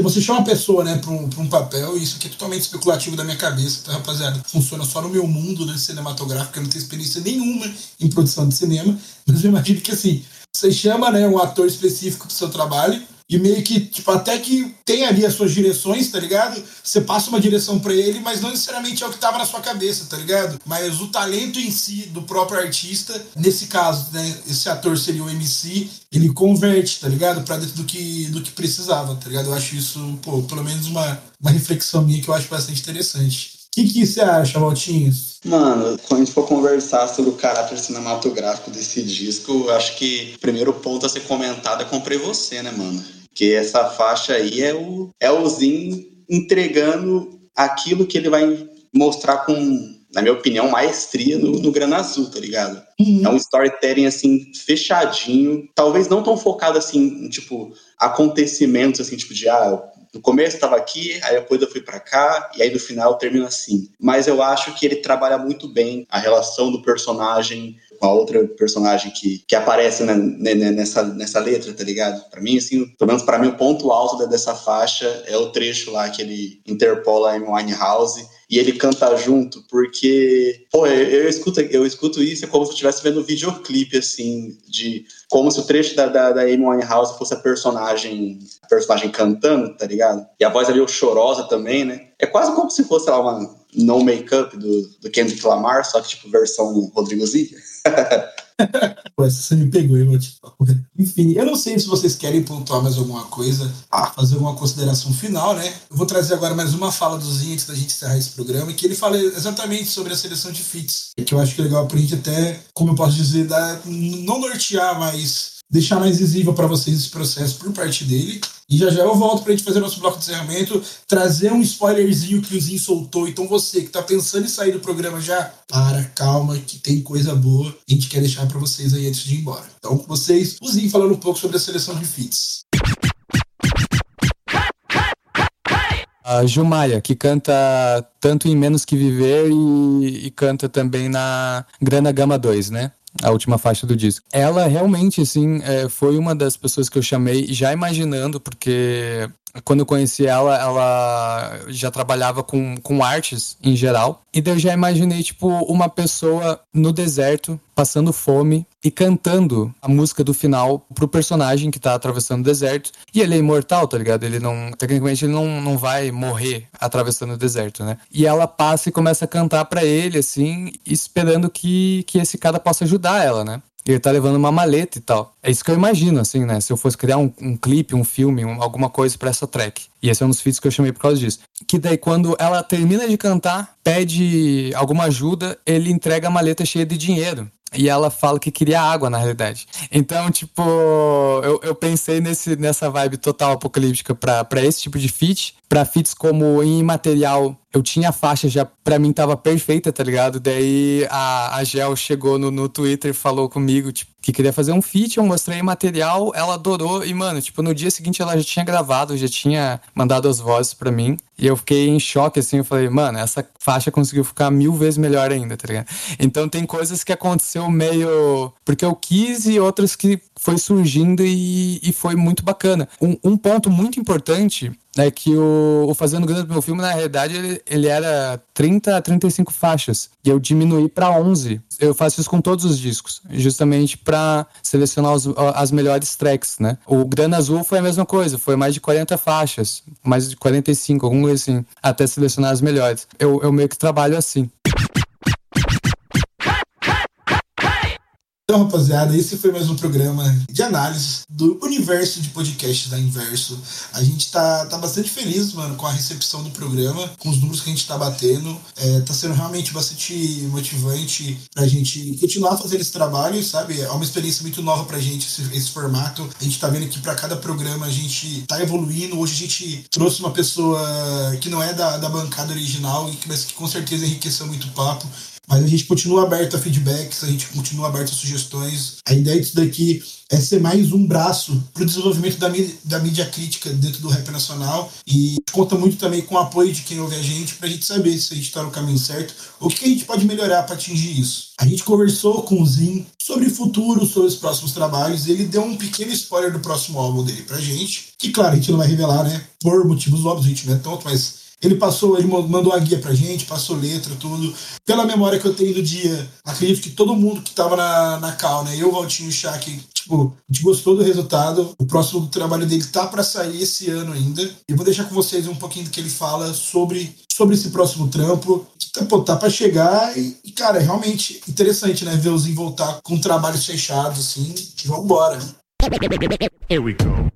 você chama uma pessoa, né, pra um, pra um papel, isso aqui é totalmente especulativo da minha cabeça, tá, rapaziada? Funciona só no meu mundo, né, cinematográfico, eu não tenho experiência nenhuma em produção de cinema, mas eu imagino que assim, você chama, né, um ator específico pro seu trabalho, e meio que, tipo, até que tem ali as suas direções, tá ligado? Você passa uma direção para ele, mas não necessariamente é o que tava na sua cabeça, tá ligado? Mas o talento em si do próprio artista, nesse caso, né, esse ator seria o MC, ele converte, tá ligado? Pra dentro do que, do que precisava, tá ligado? Eu acho isso, pô, pelo menos uma, uma reflexão minha que eu acho bastante interessante. O que, que você acha, Valtinhos? Mano, quando a gente for conversar sobre o caráter cinematográfico desse disco, eu acho que o primeiro ponto a ser comentado é Comprei Você, né, mano? Porque essa faixa aí é o, é o Zin entregando aquilo que ele vai mostrar com, na minha opinião, maestria no, no Grana Azul, tá ligado? Uhum. É um storytelling, assim, fechadinho. Talvez não tão focado, assim, em, tipo, acontecimentos, assim, tipo de, ah, no começo estava aqui, aí depois eu fui para cá, e aí no final termina assim. Mas eu acho que ele trabalha muito bem a relação do personagem com a outra personagem que, que aparece né, nessa, nessa letra, tá ligado? Para mim, assim, pelo menos para mim, o ponto alto dessa faixa é o trecho lá que ele interpola em Winehouse e ele canta junto, porque, pô, eu, eu, escuto, eu escuto isso, é como se eu estivesse vendo um videoclipe, assim, de como se o trecho da, da, da Amy Winehouse fosse a personagem, a personagem cantando, tá ligado? E a voz ali, chorosa também, né? É quase como se fosse, lá, uma no make-up do, do Kendrick Lamar, só que, tipo, versão Rodrigo Ziga. <laughs> <laughs> Você me pegou, hein, Enfim, eu não sei se vocês querem pontuar mais alguma coisa, fazer alguma consideração final, né? Eu vou trazer agora mais uma fala do Zinho antes da gente encerrar esse programa, que ele fala exatamente sobre a seleção de fits. Que eu acho que é legal pra gente até, como eu posso dizer, dar, não nortear, mas deixar mais visível para vocês esse processo por parte dele. E já já eu volto pra gente fazer nosso bloco de encerramento, trazer um spoilerzinho que o Zinho soltou. Então você que tá pensando em sair do programa já, para, calma, que tem coisa boa. A gente quer deixar para vocês aí antes de ir embora. Então com vocês, o Zinho falando um pouco sobre a seleção de fits. A Jumaia, que canta tanto em Menos Que Viver e, e canta também na Grana Gama 2, né? A última faixa do disco. Ela realmente, assim, é, foi uma das pessoas que eu chamei já imaginando, porque quando eu conheci ela, ela já trabalhava com, com artes em geral. E daí eu já imaginei, tipo, uma pessoa no deserto, passando fome e cantando a música do final pro personagem que tá atravessando o deserto. E ele é imortal, tá ligado? Ele não. Tecnicamente, ele não, não vai morrer atravessando o deserto, né? E ela passa e começa a cantar para ele, assim, esperando que, que esse cara possa ajudar ela, né? Ele tá levando uma maleta e tal. É isso que eu imagino, assim, né? Se eu fosse criar um, um clipe, um filme, um, alguma coisa para essa track. E esse é um dos feats que eu chamei por causa disso. Que daí, quando ela termina de cantar, pede alguma ajuda, ele entrega a maleta cheia de dinheiro. E ela fala que queria água, na realidade. Então, tipo, eu, eu pensei nesse, nessa vibe total apocalíptica pra esse tipo de feat. Pra feats como em material, eu tinha a faixa já, pra mim tava perfeita, tá ligado? Daí a, a Gel chegou no, no Twitter e falou comigo, tipo, que queria fazer um feat, eu mostrei material, ela adorou e, mano, tipo, no dia seguinte ela já tinha gravado, já tinha mandado as vozes para mim e eu fiquei em choque, assim, eu falei, mano, essa faixa conseguiu ficar mil vezes melhor ainda, tá ligado? Então tem coisas que aconteceu meio porque eu quis e outras que foi surgindo e, e foi muito bacana. Um, um ponto muito importante é que o, o Fazendo Grana do meu filme, na realidade, ele, ele era 30 a 35 faixas. E eu diminuí para 11. Eu faço isso com todos os discos, justamente para selecionar os, as melhores tracks, né? O Grana Azul foi a mesma coisa, foi mais de 40 faixas, mais de 45, alguma coisa assim, até selecionar as melhores. Eu, eu meio que trabalho assim. Então, rapaziada, esse foi mais um programa de análise do universo de podcasts da Inverso. A gente tá, tá bastante feliz, mano, com a recepção do programa, com os números que a gente tá batendo. É, tá sendo realmente bastante motivante pra gente continuar fazendo esse trabalho, sabe? É uma experiência muito nova pra gente esse, esse formato. A gente tá vendo que para cada programa a gente tá evoluindo. Hoje a gente trouxe uma pessoa que não é da, da bancada original, mas que com certeza enriqueceu muito o papo. Mas a gente continua aberto a feedbacks, a gente continua aberto a sugestões. A ideia disso daqui é ser mais um braço para o desenvolvimento da mídia, da mídia crítica dentro do rap nacional e conta muito também com o apoio de quem ouve a gente para a gente saber se a gente está no caminho certo ou o que a gente pode melhorar para atingir isso. A gente conversou com o Zin sobre o futuro, sobre os próximos trabalhos. Ele deu um pequeno spoiler do próximo álbum dele pra gente, que claro, a gente não vai revelar, né? Por motivos óbvios, a gente não é tonto, mas ele passou, ele mandou a guia pra gente, passou letra, tudo. Pela memória que eu tenho do dia, acredito que todo mundo que tava na, na cal, né? Eu, Valtinho e Shaq, tipo, a gente gostou do resultado. O próximo trabalho dele tá para sair esse ano ainda. E vou deixar com vocês um pouquinho do que ele fala sobre, sobre esse próximo trampo. Tá, pô, tá pra chegar e, e, cara, é realmente interessante, né? Ver os voltar com trabalhos fechados, assim. Vambora. Here we go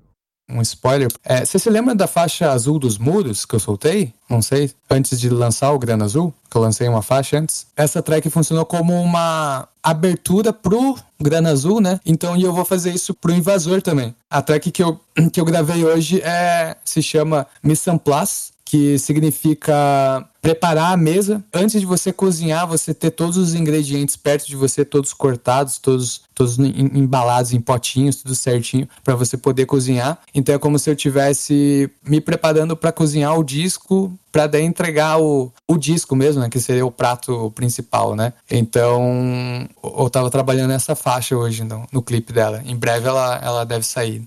um spoiler. É, você se lembra da faixa azul dos muros que eu soltei? Não sei. Antes de lançar o Grana Azul, que eu lancei uma faixa antes. Essa track funcionou como uma abertura pro Grana Azul, né? Então eu vou fazer isso pro Invasor também. A track que eu, que eu gravei hoje é se chama en Place que significa preparar a mesa. Antes de você cozinhar, você ter todos os ingredientes perto de você, todos cortados, todos, todos embalados em potinhos, tudo certinho, para você poder cozinhar. Então é como se eu tivesse me preparando para cozinhar o disco, para daí entregar o, o disco mesmo, né, que seria o prato principal, né? Então eu tava trabalhando nessa faixa hoje no, no clipe dela. Em breve ela, ela deve sair.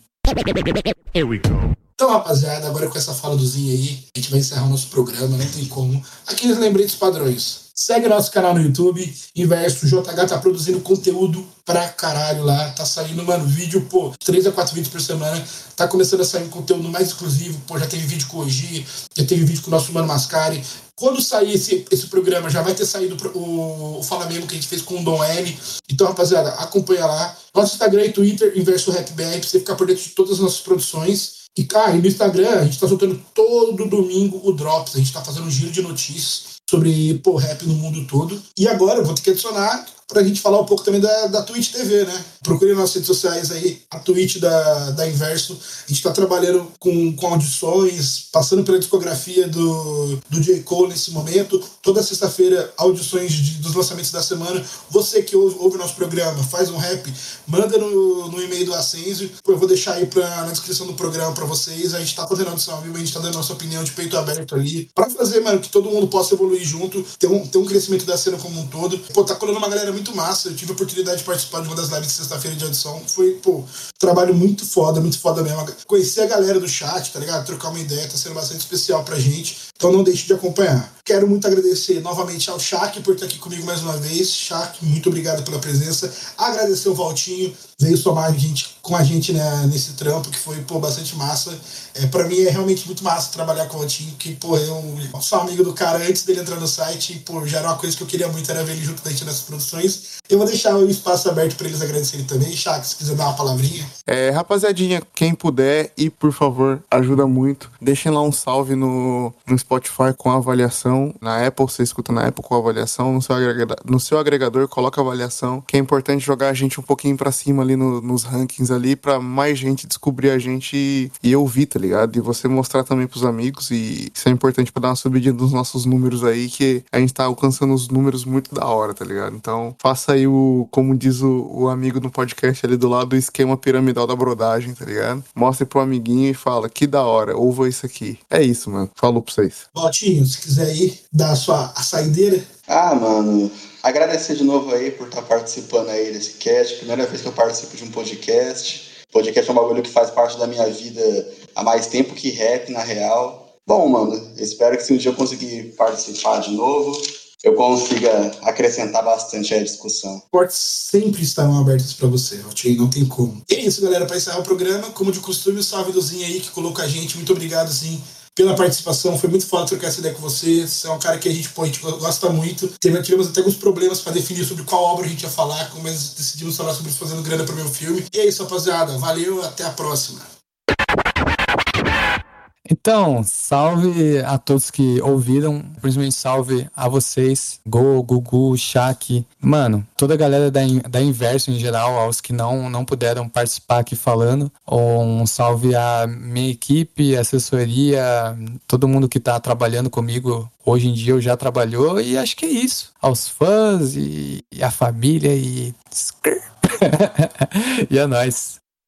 Here we go. Então, rapaziada, agora com essa fala do Zinho aí, a gente vai encerrar o nosso programa, não tem como. Aqueles lembretes padrões. Segue nosso canal no YouTube, Inverso JH tá produzindo conteúdo pra caralho lá. Tá saindo, mano, vídeo, pô, 3 a 4 vídeos por semana. Tá começando a sair um conteúdo mais exclusivo, pô, já teve vídeo com o Ogi, já teve vídeo com o nosso mano Mascari. Quando sair esse, esse programa, já vai ter saído o, o Fala Mesmo que a gente fez com o Dom L. Então, rapaziada, acompanha lá. Nosso Instagram e Twitter, Inverso Rap BR, pra você ficar por dentro de todas as nossas produções. E, cara, no Instagram a gente tá soltando todo domingo o Drops. A gente tá fazendo um giro de notícias sobre pô, rap no mundo todo. E agora eu vou ter que adicionar pra gente falar um pouco também da, da Twitch TV, né? Procure nas redes sociais aí a Twitch da, da Inverso. A gente tá trabalhando com, com audições, passando pela discografia do, do J. Cole nesse momento. Toda sexta-feira, audições de, dos lançamentos da semana. Você que ouve, ouve nosso programa, faz um rap, manda no, no e-mail do Ascensio. Eu vou deixar aí pra, na descrição do programa pra vocês. A gente tá fazendo audição vivo, a gente tá dando nossa opinião de peito aberto ali. Pra fazer, mano, que todo mundo possa evoluir junto, ter um, ter um crescimento da cena como um todo. Pô, tá colando uma galera muito massa. Eu tive a oportunidade de participar de uma das lives de sexta-feira de audição. Foi, pô, trabalho muito foda, muito foda mesmo. Conhecer a galera do chat, tá ligado? Trocar uma ideia, tá sendo bastante especial pra gente. Então não deixe de acompanhar. Quero muito agradecer novamente ao Shaq por estar aqui comigo mais uma vez. Shaq, muito obrigado pela presença. Agradecer o Valtinho, veio somar a gente, com a gente né, nesse trampo, que foi pô, bastante massa. É, para mim é realmente muito massa trabalhar com o Valtinho, que pô, eu sou amigo do cara antes dele entrar no site, e, pô, já era uma coisa que eu queria muito, era ver ele junto com a gente nessas produções. Eu vou deixar o espaço aberto para eles agradecerem também. Shaq, se quiser dar uma palavrinha. É, rapaziadinha, quem puder e por favor, ajuda muito. Deixem lá um salve no, no Spotify com a avaliação. Na Apple, você escuta na Apple com avaliação. No seu, agregador, no seu agregador, coloca avaliação. Que é importante jogar a gente um pouquinho para cima ali no, nos rankings ali, para mais gente descobrir a gente e, e ouvir, tá ligado? E você mostrar também pros amigos. E isso é importante para dar uma subidinha dos nossos números aí, que a gente tá alcançando os números muito da hora, tá ligado? Então, faça aí o, como diz o, o amigo no podcast ali do lado, o esquema piramidal da brodagem, tá ligado? Mostre pro amiguinho e fala, que da hora, ouva isso aqui. É isso, mano. Falou pra vocês. Valtinho, se quiser ir dar a sua saideira. Ah, mano, agradecer de novo aí por estar participando aí desse cast. Primeira vez que eu participo de um podcast. Podcast é um bagulho que faz parte da minha vida há mais tempo que rap, na real. Bom, mano, espero que se um dia eu conseguir participar de novo, eu consiga acrescentar bastante à discussão. Portas sempre estarão abertas para você, Valtinho, não tem como. E é isso, galera, para encerrar o programa, como de costume, o salve do Zinho aí que colocou a gente. Muito obrigado, Zinho pela participação. Foi muito foda trocar essa ideia com você. Você é um cara que a gente, pô, a gente gosta muito. Tivemos até alguns problemas para definir sobre qual obra a gente ia falar, mas decidimos falar sobre fazendo grana pro meu filme. E é isso, rapaziada. Valeu, até a próxima. Então, salve a todos que ouviram, principalmente salve a vocês, Go, Gugu, Shaq, mano, toda a galera da, da Inverso em geral, aos que não, não puderam participar aqui falando, um salve à minha equipe, assessoria, todo mundo que tá trabalhando comigo hoje em dia eu já trabalhou e acho que é isso. Aos fãs e, e a família e. <laughs> e a nós.